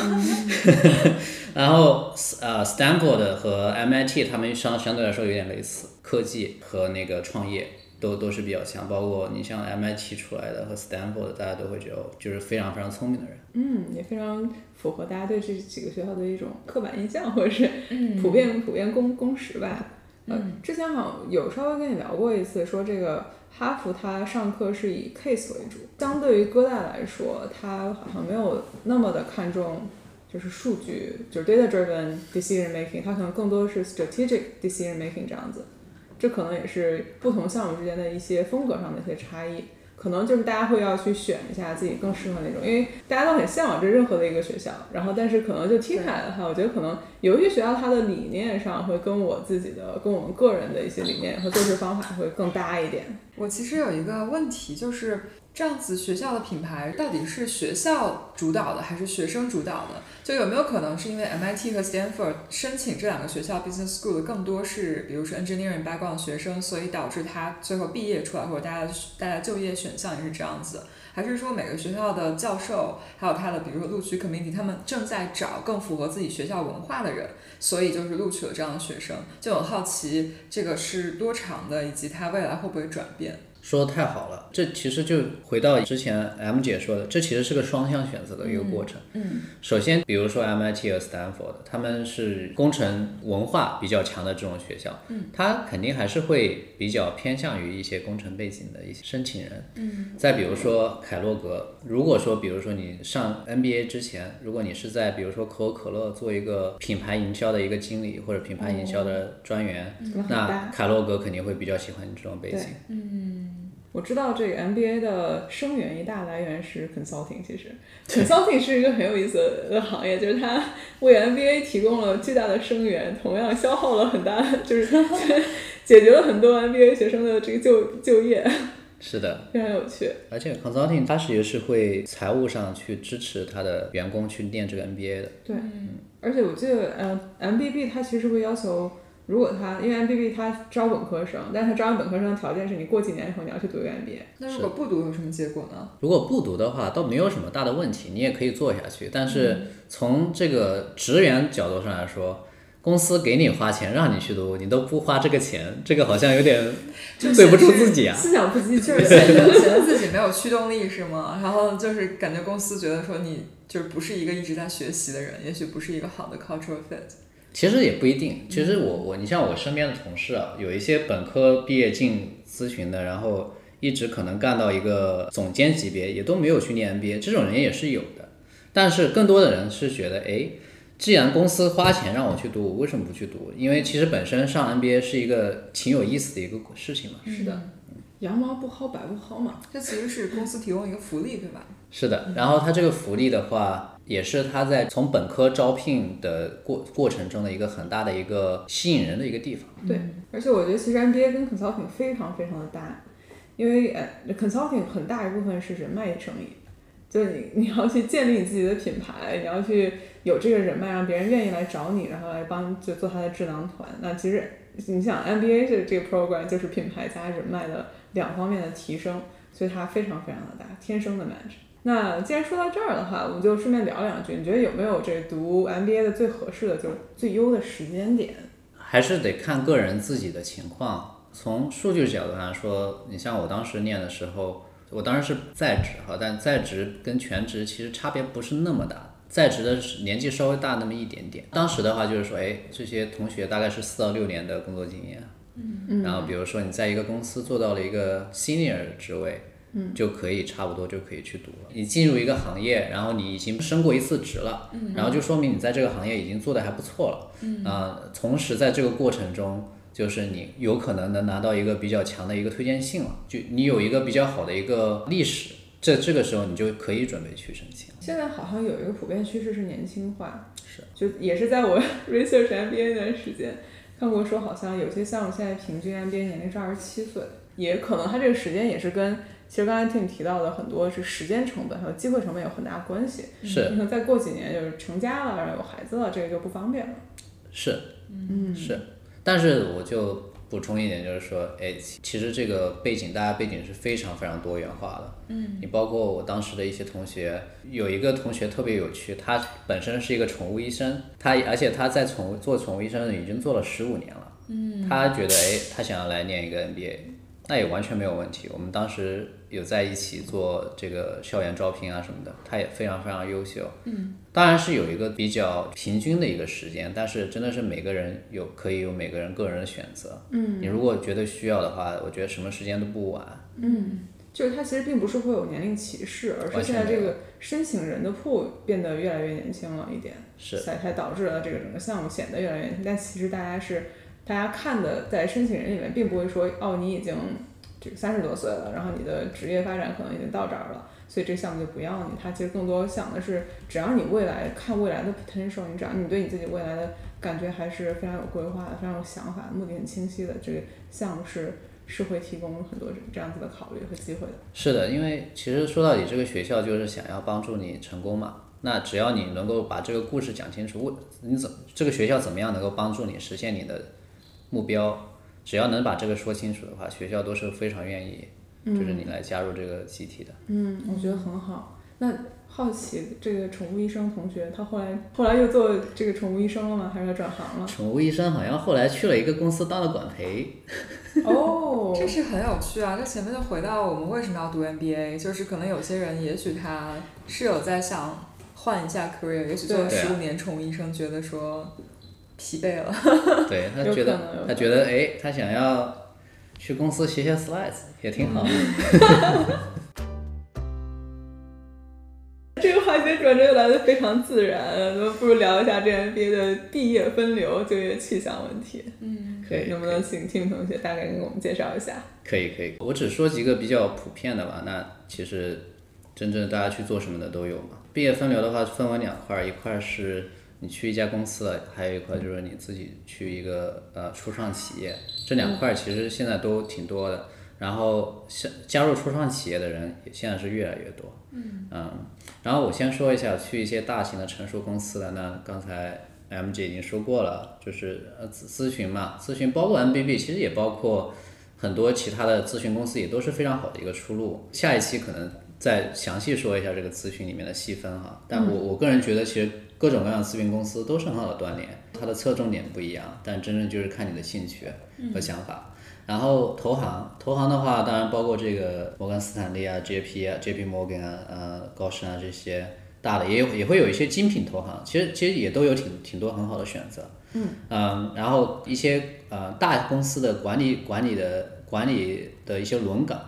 <laughs> 然后，呃，Stanford 和 MIT 他们相相对来说有点类似，科技和那个创业。都都是比较强，包括你像 MIT 出来的和 Stanford，大家都会觉得就是非常非常聪明的人。嗯，也非常符合大家对这几个学校的一种刻板印象，或者是普遍普遍公公识吧。嗯，之前好像有稍微跟你聊过一次，说这个哈佛它上课是以 case 为主，相对于哥大来说，它好像没有那么的看重就是数据，就是 data driven decision making，它可能更多是 strategic decision making 这样子。这可能也是不同项目之间的一些风格上的一些差异，可能就是大家会要去选一下自己更适合哪种，因为大家都很向往这任何的一个学校，然后但是可能就听下来的话，我觉得可能有一些学校它的理念上会跟我自己的、跟我们个人的一些理念和做事方法会更搭一点。我其实有一个问题就是。这样子学校的品牌到底是学校主导的还是学生主导的？就有没有可能是因为 MIT 和 Stanford 申请这两个学校 business school 的更多是，比如说 engineering 毕业的学生，所以导致他最后毕业出来或者大家大家就业选项也是这样子？还是说每个学校的教授还有他的比如说录取 committee 他们正在找更符合自己学校文化的人，所以就是录取了这样的学生？就很好奇这个是多长的，以及他未来会不会转变？说的太好了，这其实就回到之前 M 姐说的，这其实是个双向选择的一个过程。嗯，首先，比如说 MIT 和 Stanford，他们是工程文化比较强的这种学校，嗯，它肯定还是会比较偏向于一些工程背景的一些申请人。嗯，再比如说凯洛格，如果说比如说你上 NBA 之前，如果你是在比如说可口可乐做一个品牌营销的一个经理或者品牌营销的专员，那凯洛格肯定会比较喜欢你这种背景。我知道这个 MBA 的生源一大来源是 consulting，其实 consulting 是一个很有意思的行业，就是它为 MBA 提供了巨大的生源，同样消耗了很大，就是 <laughs> 解决了很多 MBA 学生的这个就就业。是的，非常有趣。而且 consulting 它其实是会财务上去支持他的员工去念这个 MBA 的。对，嗯而且我记得，呃，MBB 它其实会要求。如果他因为 MBB 他招本科生，但是他招完本科生的条件是你过几年以后你要去读 MBA。那如果不读有什么结果呢？如果不读的话，倒没有什么大的问题，你也可以做下去。但是从这个职员角度上来说，公司给你花钱让你去读，你都不花这个钱，这个好像有点对不住自己啊。思想不积极，就是显得自己没有驱动力是吗？然后就是感觉公司觉得说你就是不是一个一直在学习的人，也许不是一个好的 cultural fit。其实也不一定。其实我我，你像我身边的同事啊，有一些本科毕业进咨询的，然后一直可能干到一个总监级别，也都没有去念 MBA，这种人也是有的。但是更多的人是觉得，哎，既然公司花钱让我去读，我为什么不去读？因为其实本身上 MBA 是一个挺有意思的一个事情嘛。是的，羊毛不薅白不薅嘛。这其实是公司提供一个福利，对吧？是的。然后它这个福利的话。也是他在从本科招聘的过过程中的一个很大的一个吸引人的一个地方。对，而且我觉得其实 MBA 跟 consulting 非常非常的搭，因为呃 consulting 很大一部分是人脉生意，就是你你要去建立你自己的品牌，你要去有这个人脉，让别人愿意来找你，然后来帮就做他的智囊团。那其实你想 MBA 的这个 program 就是品牌加人脉的两方面的提升，所以它非常非常的大，天生的 match。那既然说到这儿的话，我们就顺便聊两句。你觉得有没有这读 MBA 的最合适的，就是最优的时间点？还是得看个人自己的情况。从数据角度上说，你像我当时念的时候，我当时是在职哈，但在职跟全职其实差别不是那么大，在职的年纪稍微大那么一点点。当时的话就是说，哎，这些同学大概是四到六年的工作经验，嗯，然后比如说你在一个公司做到了一个 senior 职位。嗯就可以差不多就可以去读了。你进入一个行业，然后你已经升过一次职了，嗯然后就说明你在这个行业已经做的还不错了。嗯啊，同时在这个过程中，就是你有可能能拿到一个比较强的一个推荐信了，就你有一个比较好的一个历史，这这个时候你就可以准备去申请。现在好像有一个普遍趋势是年轻化，是，就也是在我 <laughs> research MBA 那段时间看过说，好像有些项目现在平均 MBA 年龄是二十七岁，也可能他这个时间也是跟。其实刚才听你提到的很多是时间成本，还有机会成本有很大关系。是，可能再过几年就是成家了，然后有孩子了，这个就不方便了。是，嗯，是。但是我就补充一点，就是说，哎，其实这个背景，大家背景是非常非常多元化的。嗯。你包括我当时的一些同学，有一个同学特别有趣，他本身是一个宠物医生，他而且他在宠物做宠物医生已经做了十五年了。嗯。他觉得，哎，他想要来念一个 MBA，那也完全没有问题。我们当时。有在一起做这个校园招聘啊什么的，他也非常非常优秀。嗯，当然是有一个比较平均的一个时间，但是真的是每个人有可以有每个人个人的选择。嗯，你如果觉得需要的话，我觉得什么时间都不晚。嗯，就是它其实并不是会有年龄歧视，而是现在这个申请人的铺变得越来越年轻了一点，是才才导致了这个整个项目显得越来越年轻。但其实大家是大家看的在申请人里面，并不会说哦你已经这个。三十多岁了，然后你的职业发展可能已经到这儿了，所以这个项目就不要你。他其实更多想的是，只要你未来看未来的 potential，你只要你对你自己未来的感觉还是非常有规划的，非常有想法，目的很清晰的，这个项目是是会提供很多这样子的考虑和机会的。是的，因为其实说到底，这个学校就是想要帮助你成功嘛。那只要你能够把这个故事讲清楚，为你怎这个学校怎么样能够帮助你实现你的目标？只要能把这个说清楚的话，学校都是非常愿意，就是你来加入这个集体的。嗯，我觉得很好。那好奇，这个宠物医生同学，他后来后来又做这个宠物医生了吗？还是他转行了？宠物医生好像后来去了一个公司当了管培。哦，<laughs> 这是很有趣啊！这前面就回到我们为什么要读 MBA，就是可能有些人也许他是有在想换一下 career，也许做了十五年宠物医生，觉得说疲惫了。对他觉得他觉得哎，他想要去公司学学 slides 也挺好的。<laughs> 这个话题转折又来的非常自然，那不如聊一下这 MBA 的毕业分流、就业去向问题。嗯，可以能不能请 Tim 同学大概给我们介绍一下？可以可以，我只说几个比较普遍的吧。那其实真正大家去做什么的都有嘛。毕业分流的话分为两块儿，一块儿是你去一家公司了，还有一块就是你自己去一个呃初创企业。这两块儿其实现在都挺多的。然后像加入初创企业的人也现在是越来越多。嗯然后我先说一下去一些大型的成熟公司的，那刚才 MG 已经说过了，就是呃咨咨询嘛，咨询包括 MBB，其实也包括很多其他的咨询公司，也都是非常好的一个出路。下一期可能再详细说一下这个咨询里面的细分哈，但我我个人觉得其实各种各样的咨询公司都是很好的锻炼，它的侧重点不一样，但真正就是看你的兴趣和想法。然后投行，投行的话，当然包括这个摩根斯坦利啊、JP 啊、JP Morgan 啊、呃高盛啊这些大的，也有也会有一些精品投行，其实其实也都有挺挺多很好的选择。嗯然后一些呃大公司的管理管理的管理的一些轮岗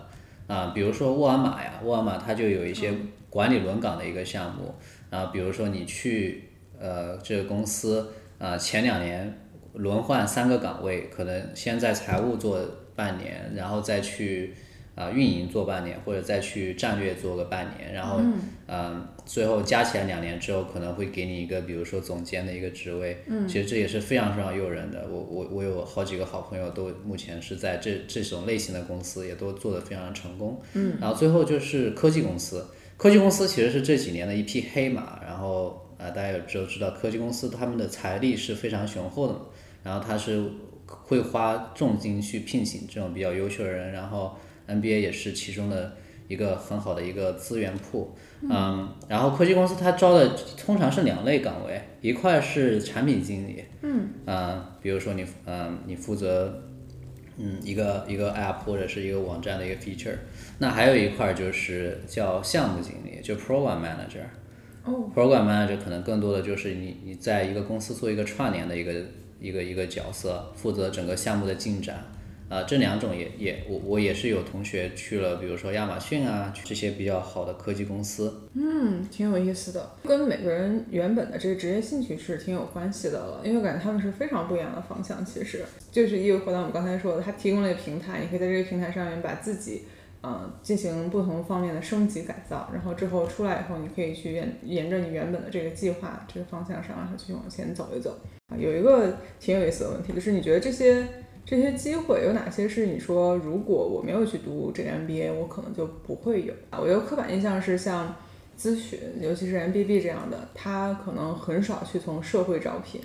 啊、比如说沃尔玛呀，沃尔玛它就有一些管理轮岗的一个项目，然后比如说你去呃这个公司啊、前两年轮换三个岗位，可能先在财务做半年，然后再去啊、运营做半年，或者再去战略做个半年，然后嗯、最后加起来两年之后，可能会给你一个比如说总监的一个职位，嗯，其实这也是非常非常诱人的。我我我有好几个好朋友都目前是在这这种类型的公司，也都做得非常成功，嗯，然后最后就是科技公司，科技公司其实是这几年的一匹黑马，然后啊、大家也都知道科技公司他们的财力是非常雄厚的嘛。然后他是会花重金去聘请这种比较优秀的人，然后 NBA 也是其中的一个很好的一个资源库，嗯，然后科技公司它招的通常是两类岗位，一块是产品经理，嗯，比如说你，嗯，你负责。嗯，一个一个 app 或者是一个网站的一个 feature，那还有一块就是叫项目经理，就 program manager。哦 program manager 可能更多的就是你你在一个公司做一个串联的一个一个一个角色，负责整个项目的进展。啊、这两种也也我我也是有同学去了，比如说亚马逊啊这些比较好的科技公司。嗯，挺有意思的，跟每个人原本的这个职业兴趣是挺有关系的了，因为我感觉他们是非常不一样的方向。其实就是又回到我们刚才说的，它提供了一个平台，你可以在这个平台上面把自己。嗯，进行不同方面的升级改造，然后之后出来以后，你可以去沿沿着你原本的这个计划这个方向上，然后去往前走一走。啊，有一个挺有意思的问题，就是你觉得这些这些机会有哪些是你说如果我没有去读这个 MBA，我可能就不会有？啊，我有刻板印象是像咨询，尤其是 MBB 这样的，它可能很少去从社会招聘，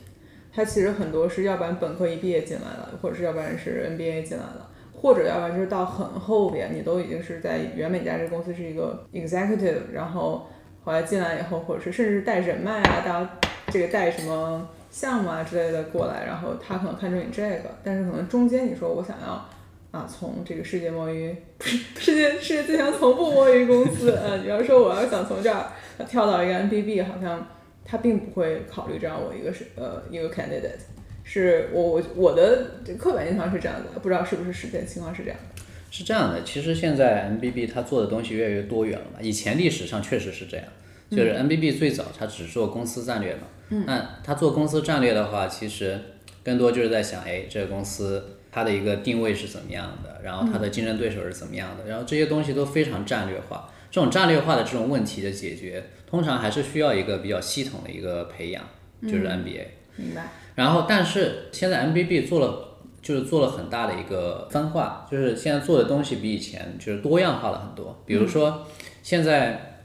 它其实很多是要不然本科一毕业进来了，或者是要不然是 MBA 进来了。或者要不然就是到很后边，你都已经是在原本家这个公司是一个 executive，然后后来进来以后，或者是甚至带人脉啊，到这个带什么项目啊之类的过来，然后他可能看中你这个，但是可能中间你说我想要啊从这个世界摸鱼，不是世界世界最强从不摸鱼公司，呃，比方说我要想从这儿跳到一个 MBB，好像他并不会考虑这样我一个是呃一个 candidate。是我我我的刻板印象是这样的，不知道是不是实践情况是这样的。是这样的，其实现在 MBB 它做的东西越来越多元了嘛。以前历史上确实是这样，就是 MBB 最早它只做公司战略嘛。嗯。那它做公司战略的话，其实更多就是在想，哎，这个公司它的一个定位是怎么样的，然后它的竞争对手是怎么样的，然后这些东西都非常战略化。这种战略化的这种问题的解决，通常还是需要一个比较系统的一个培养，就是 MBA。明白。然后，但是现在 MBB 做了，就是做了很大的一个分化，就是现在做的东西比以前就是多样化了很多。比如说，现在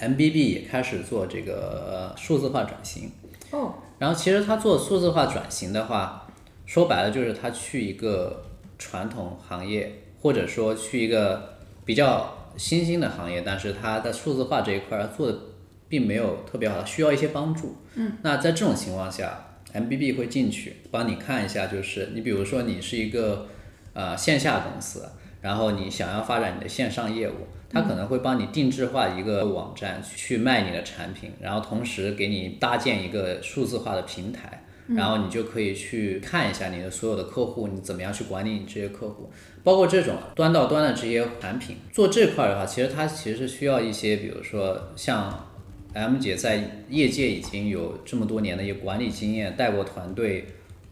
MBB 也开始做这个呃数字化转型。哦。然后，其实他做数字化转型的话，说白了就是他去一个传统行业，或者说去一个比较新兴的行业，但是他在数字化这一块儿做的并没有特别好，需要一些帮助。嗯，那在这种情况下，MBB 会进去帮你看一下，就是你比如说你是一个呃线下公司，然后你想要发展你的线上业务，他可能会帮你定制化一个网站去卖你的产品，然后同时给你搭建一个数字化的平台。然后你就可以去看一下你的所有的客户，你怎么样去管理你这些客户，包括这种端到端的这些产品。做这块的话，其实它其实是需要一些，比如说像 M 姐在业界已经有这么多年的一个管理经验，带过团队，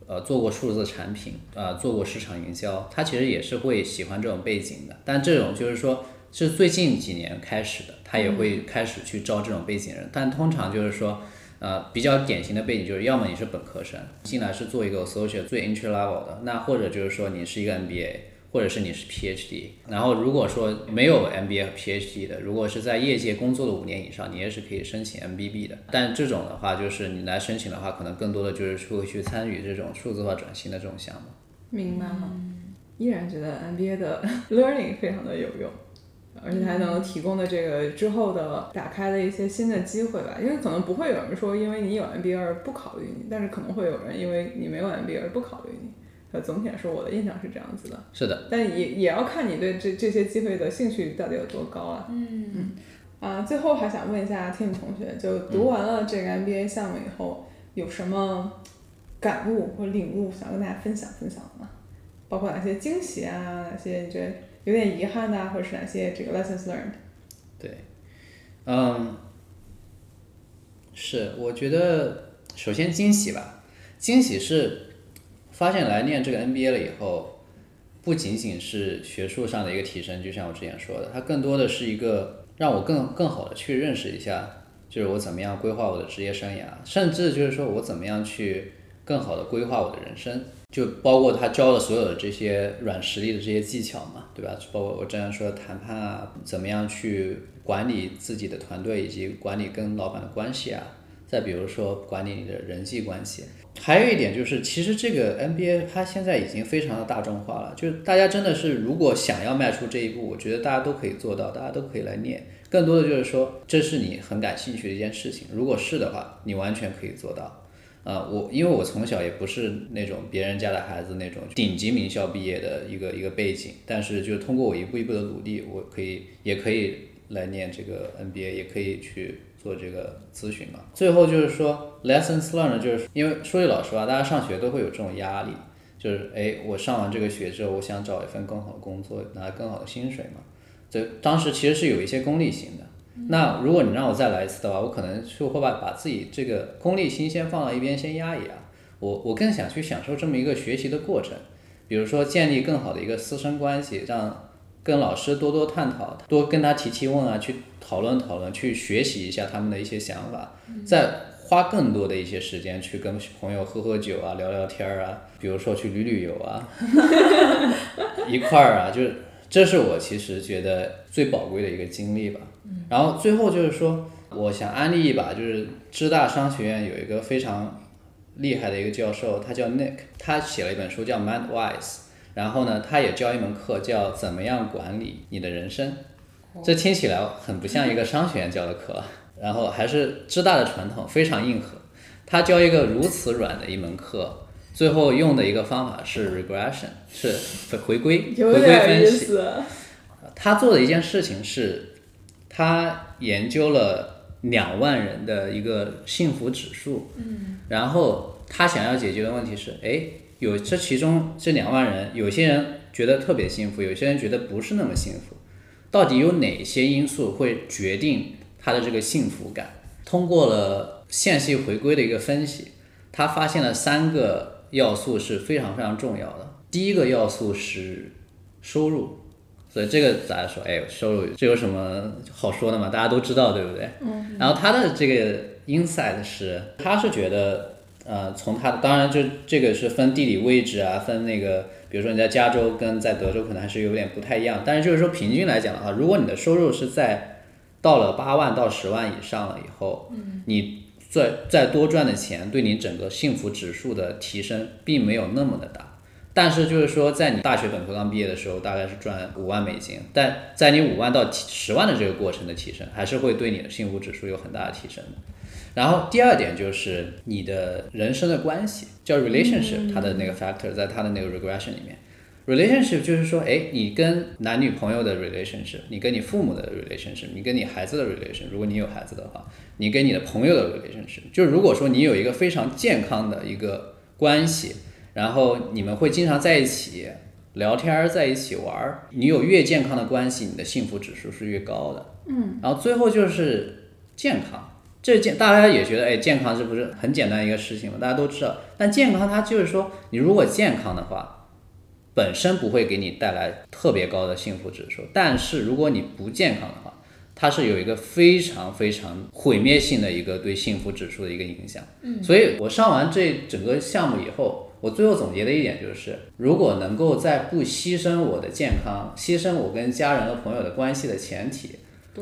呃，做过数字产品，呃，做过市场营销，她其实也是会喜欢这种背景的。但这种就是说，是最近几年开始的，她也会开始去招这种背景人，但通常就是说。呃，比较典型的背景就是，要么你是本科生进来是做一个 associate 最 entry level 的，那或者就是说你是一个 MBA，或者是你是 PhD。然后如果说没有 MBA 和 PhD 的，如果是在业界工作了五年以上，你也是可以申请 MBB 的。但这种的话，就是你来申请的话，可能更多的就是会去参与这种数字化转型的这种项目。明白吗？依然觉得 MBA 的 <laughs> learning 非常的有用。而且还能提供的这个之后的打开的一些新的机会吧，因为可能不会有人说因为你有 MBA 而不考虑你，但是可能会有人因为你没有 MBA 而不考虑你。呃，总体来说，我的印象是这样子的。是的。但也也要看你对这这些机会的兴趣到底有多高啊。嗯嗯。啊，最后还想问一下 Tim 同学，就读完了这个 MBA 项目以后，有什么感悟或领悟想跟大家分享分享的吗？包括哪些惊喜啊？哪些你觉得？有点遗憾的，或者是哪些这个 lessons learned？对，嗯，是，我觉得首先惊喜吧，惊喜是发现来念这个 MBA 了以后，不仅仅是学术上的一个提升，就像我之前说的，它更多的是一个让我更更好的去认识一下，就是我怎么样规划我的职业生涯，甚至就是说我怎么样去更好的规划我的人生。就包括他教了所有的这些软实力的这些技巧嘛，对吧？包括我之前说的谈判啊，怎么样去管理自己的团队，以及管理跟老板的关系啊。再比如说管理你的人际关系。还有一点就是，其实这个 NBA 它现在已经非常的大众化了，就是大家真的是如果想要迈出这一步，我觉得大家都可以做到，大家都可以来念。更多的就是说，这是你很感兴趣的一件事情，如果是的话，你完全可以做到。啊，我因为我从小也不是那种别人家的孩子那种顶级名校毕业的一个一个背景，但是就通过我一步一步的努力，我可以也可以来念这个 NBA，也可以去做这个咨询嘛。最后就是说 lessons learned，就是因为说句老实话，大家上学都会有这种压力，就是哎，我上完这个学之后，我想找一份更好的工作，拿更好的薪水嘛。这当时其实是有一些功利性的。那如果你让我再来一次的话，我可能就会把把自己这个功利心先放到一边，先压一压。我我更想去享受这么一个学习的过程，比如说建立更好的一个师生关系，让跟老师多多探讨，多跟他提提问啊，去讨论讨论，去学习一下他们的一些想法，再花更多的一些时间去跟朋友喝喝酒啊，聊聊天儿啊，比如说去旅旅游啊，<laughs> 一块儿啊，就是这是我其实觉得最宝贵的一个经历吧。然后最后就是说，我想安利一把，就是知大商学院有一个非常厉害的一个教授，他叫 Nick，他写了一本书叫 Mind Wise，然后呢，他也教一门课叫怎么样管理你的人生，这听起来很不像一个商学院教的课，然后还是知大的传统，非常硬核。他教一个如此软的一门课，最后用的一个方法是 regression，是回归回归分析。他做的一件事情是。他研究了两万人的一个幸福指数，嗯，然后他想要解决的问题是，哎，有这其中这两万人，有些人觉得特别幸福，有些人觉得不是那么幸福，到底有哪些因素会决定他的这个幸福感？通过了线性回归的一个分析，他发现了三个要素是非常非常重要的。第一个要素是收入。所以这个咋说？哎，收入这有什么好说的嘛？大家都知道，对不对？嗯。然后他的这个 insight 是，他是觉得，呃，从它当然就这个是分地理位置啊，分那个，比如说你在加州跟在德州可能还是有点不太一样。但是就是说平均来讲的话，如果你的收入是在到了八万到十万以上了以后，嗯，你再再多赚的钱对你整个幸福指数的提升并没有那么的大。但是就是说，在你大学本科刚毕业的时候，大概是赚五万美金，但在你五万到十万的这个过程的提升，还是会对你的幸福指数有很大的提升的。然后第二点就是你的人生的关系，叫 relationship，它的那个 factor 在它的那个 regression 里面。relationship 就是说，哎，你跟男女朋友的 relationship，你跟你父母的 relationship，你跟你孩子的 relationship，如果你有孩子的话，你跟你的朋友的 relationship，就如果说你有一个非常健康的一个关系，然后你们会经常在一起聊天儿，在一起玩儿，你有越健康的关系，你的幸福指数是越高的。嗯，然后最后就是健康。这健大家也觉得，哎，健康这不是很简单一个事情吗？大家都知道，但健康它就是说，你如果健康的话，本身不会给你带来特别高的幸福指数，但是如果你不健康的话，它是有一个非常非常毁灭性的一个对幸福指数的一个影响。嗯，所以我上完这整个项目以后，我最后总结的一点就是，如果能够在不牺牲我的健康、牺牲我跟家人和朋友的关系的前提。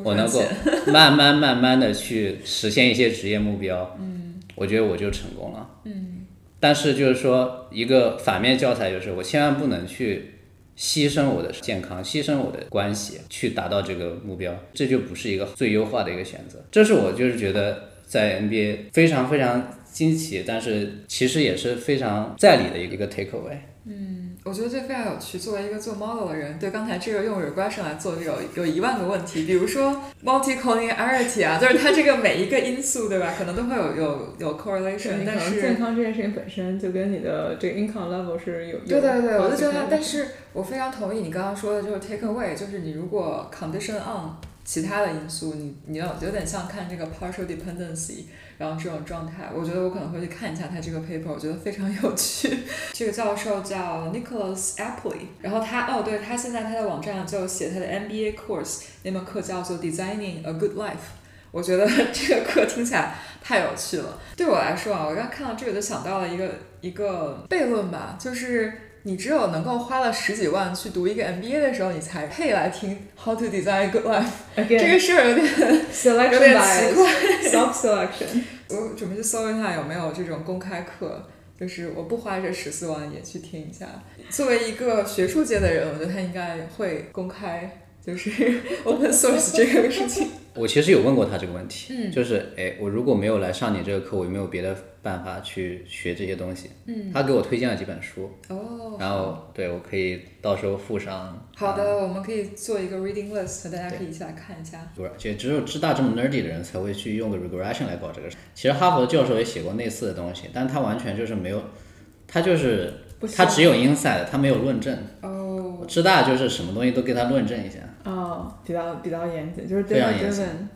我能够慢慢慢慢的去实现一些职业目标，嗯，我觉得我就成功了，嗯，但是就是说一个反面教材就是我千万不能去牺牲我的健康，牺牲我的关系去达到这个目标，这就不是一个最优化的一个选择。这是我就是觉得在 NBA 非常非常惊奇，但是其实也是非常在理的一个 take away。嗯，我觉得这非常有趣。作为一个做 model 的人，对刚才这个用 regression 来做，有有一万个问题。比如说 multicollinearity 啊，就是它这个每一个因素，对吧？可能都会有有有 correlation。但是健康这件事情本身就跟你的这个 income level 是有对对对，我就觉得，但是我非常同意你刚刚说的，就是 take away，就是你如果 condition on 其他的因素，你你要有点像看这个 partial dependency。然后这种状态，我觉得我可能会去看一下他这个 paper，我觉得非常有趣。<laughs> 这个教授叫 Nicholas Appley，然后他哦，对他现在他的网站上就写他的 MBA course，那门课叫做 Designing a Good Life。我觉得这个课听起来太有趣了。对我来说啊，我刚看到这个就想到了一个一个悖论吧，就是。你只有能够花了十几万去读一个 MBA 的时候，你才配来听 How to Design a Good Life。这个事儿有点有点奇怪。Self selection。我准备去搜一下有没有这种公开课，就是我不花这十四万也去听一下。作为一个学术界的人，我觉得他应该会公开，就是 <laughs> open source 这个事情。<laughs> 我其实有问过他这个问题，就是哎，我如果没有来上你这个课，我有没有别的办法去学这些东西？嗯，他给我推荐了几本书，哦，然后对我可以到时候附上。好的，我们可以做一个 reading list，大家可以一起来看一下。不是，就只有知大这么 nerdy 的人才会去用个 regression 来搞这个事。其实哈佛的教授也写过类似的东西，但他完全就是没有，他就是他只有 inside，他没有论证。哦，知大就是什么东西都给他论证一下。哦，比较比较严谨，就是对对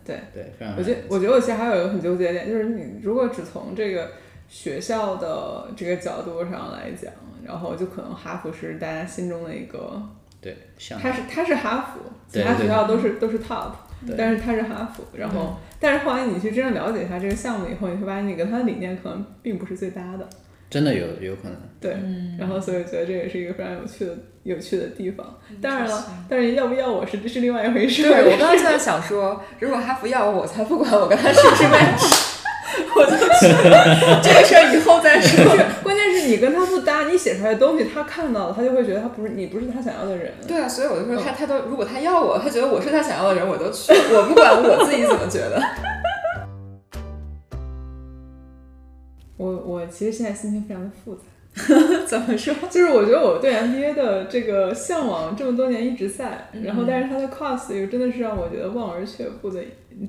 对对对，我觉得我觉得我其实还有一个很纠结点，就是你如果只从这个学校的这个角度上来讲，然后就可能哈佛是大家心中的一个，对，他是他是哈佛，其他学校都是都是 top，但是他是哈佛，然后但是后来你去真正了解一下这个项目以后，你会发现你跟他的理念可能并不是最搭的。真的有有可能，对，然后所以觉得这也是一个非常有趣的有趣的地方。当然了，但是要不要我是这是另外一回事。对我刚刚就在想说，<laughs> 如果哈佛要我，我才不管我跟他是不是 match，<laughs> 我就去这个事儿以后再说。<laughs> 关键是你跟他不搭，你写出来的东西他看到了，他就会觉得他不是你不是他想要的人。对啊，所以我就说他他都如果他要我，他觉得我是他想要的人，我都去，我不管我自己怎么觉得。我我其实现在心情非常的复杂，<laughs> 怎么说？就是我觉得我对 MBA 的这个向往这么多年一直在，然后但是它的 cost 又真的是让我觉得望而却步的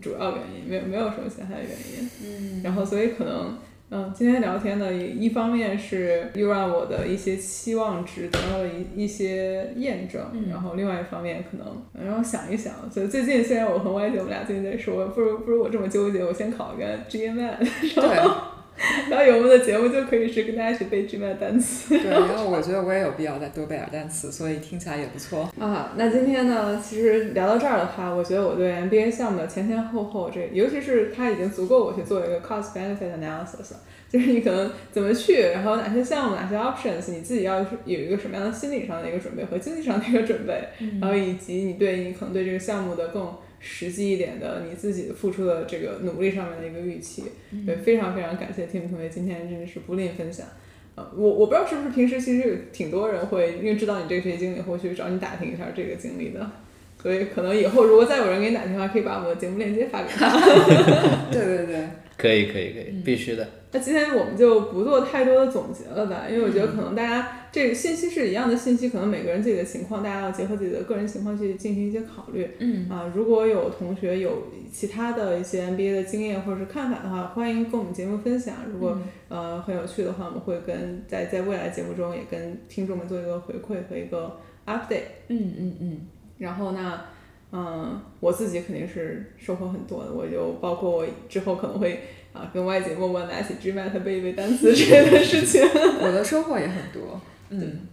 主要原因，没有没有什么其他的原因。嗯，然后所以可能嗯今天聊天呢，一方面是又让我的一些期望值得到了一一些验证，然后另外一方面可能让我想一想，所以最近虽然我和 Y 姐我们俩最近在说，不如不如我这么纠结，我先考一个 GMAT，对。<laughs> 然后有我们的节目就可以是跟大家一起背 Gmat 单词。对，然后我觉得我也有必要再多背点单词，所以听起来也不错。啊，那今天呢，其实聊到这儿的话，我觉得我对 MBA 项目的前前后后，这尤其是它已经足够我去做一个 cost benefit analysis，就是你可能怎么去，然后哪些项目、哪些 options，你自己要有一个什么样的心理上的一个准备和经济上的一个准备，然后以及你对你可能对这个项目的更。实际一点的，你自己付出的这个努力上面的一个预期，对，非常非常感谢 Tim 同学今天真的是不吝分享，呃，我我不知道是不是平时其实有挺多人会因为知道你这个学习经历，会去找你打听一下这个经历的。所以可能以后如果再有人给你打电话，可以把我们的节目链接发给他。<laughs> 对对对，可以可以可以，必须的。那今天我们就不做太多的总结了吧，因为我觉得可能大家这个信息是一样的信息，可能每个人自己的情况，大家要结合自己的个人情况去进行一些考虑。嗯啊，如果有同学有其他的一些 MBA 的经验或者是看法的话，欢迎跟我们节目分享。如果、呃很有趣的话，我们会跟在在未来节目中也跟听众们做一个回馈和一个 update。嗯嗯嗯，然后那，嗯，我自己肯定是收获很多的，我就包括我之后可能会啊跟外界默默拿起 GMAT 背一背单词之类的事情。<laughs> 我的收获也很多。嗯，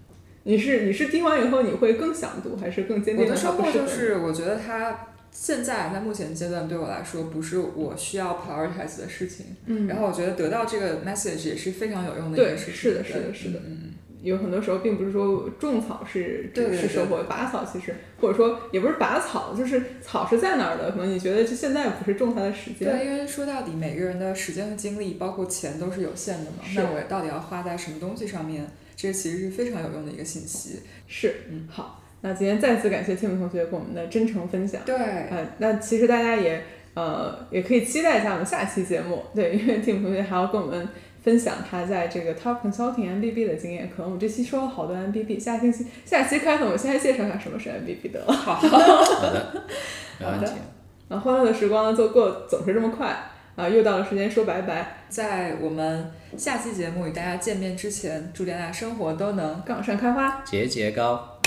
你是你是听完以后你会更想读，还是更坚定我的收获就是，我觉得它现在在目前阶段对我来说不是我需要 prioritize 的事情。嗯，然后我觉得得到这个 message 也是非常有用的一对个事情。是的是的是的嗯嗯有很多时候并不是说种草是对对对是收获，拔草其实或者说也不是拔草，就是草是在哪儿的，可能你觉得就现在不是种它的时间。对，因为说到底，每个人的时间和精力，包括钱，都是有限的嘛。是那我到底要花在什么东西上面？这其实是非常有用的一个信息。是，嗯好，那今天再次感谢 Tim 同学给我们的真诚分享。对，呃，那其实大家也呃也可以期待一下我们下期节目，对，因为 Tim 同学还要跟我们分享他在这个 Top Consulting MBB 的经验。可能我们这期说了好多 MBB，下星期下期开头我先来介绍一下什么是 MBB 的。好，<laughs> 好的，没问题。啊，欢乐的时光，就过总是这么快啊，又到了时间说拜拜，在我们下期节目与大家见面之前，祝大家生活都能杠上开花。节节高。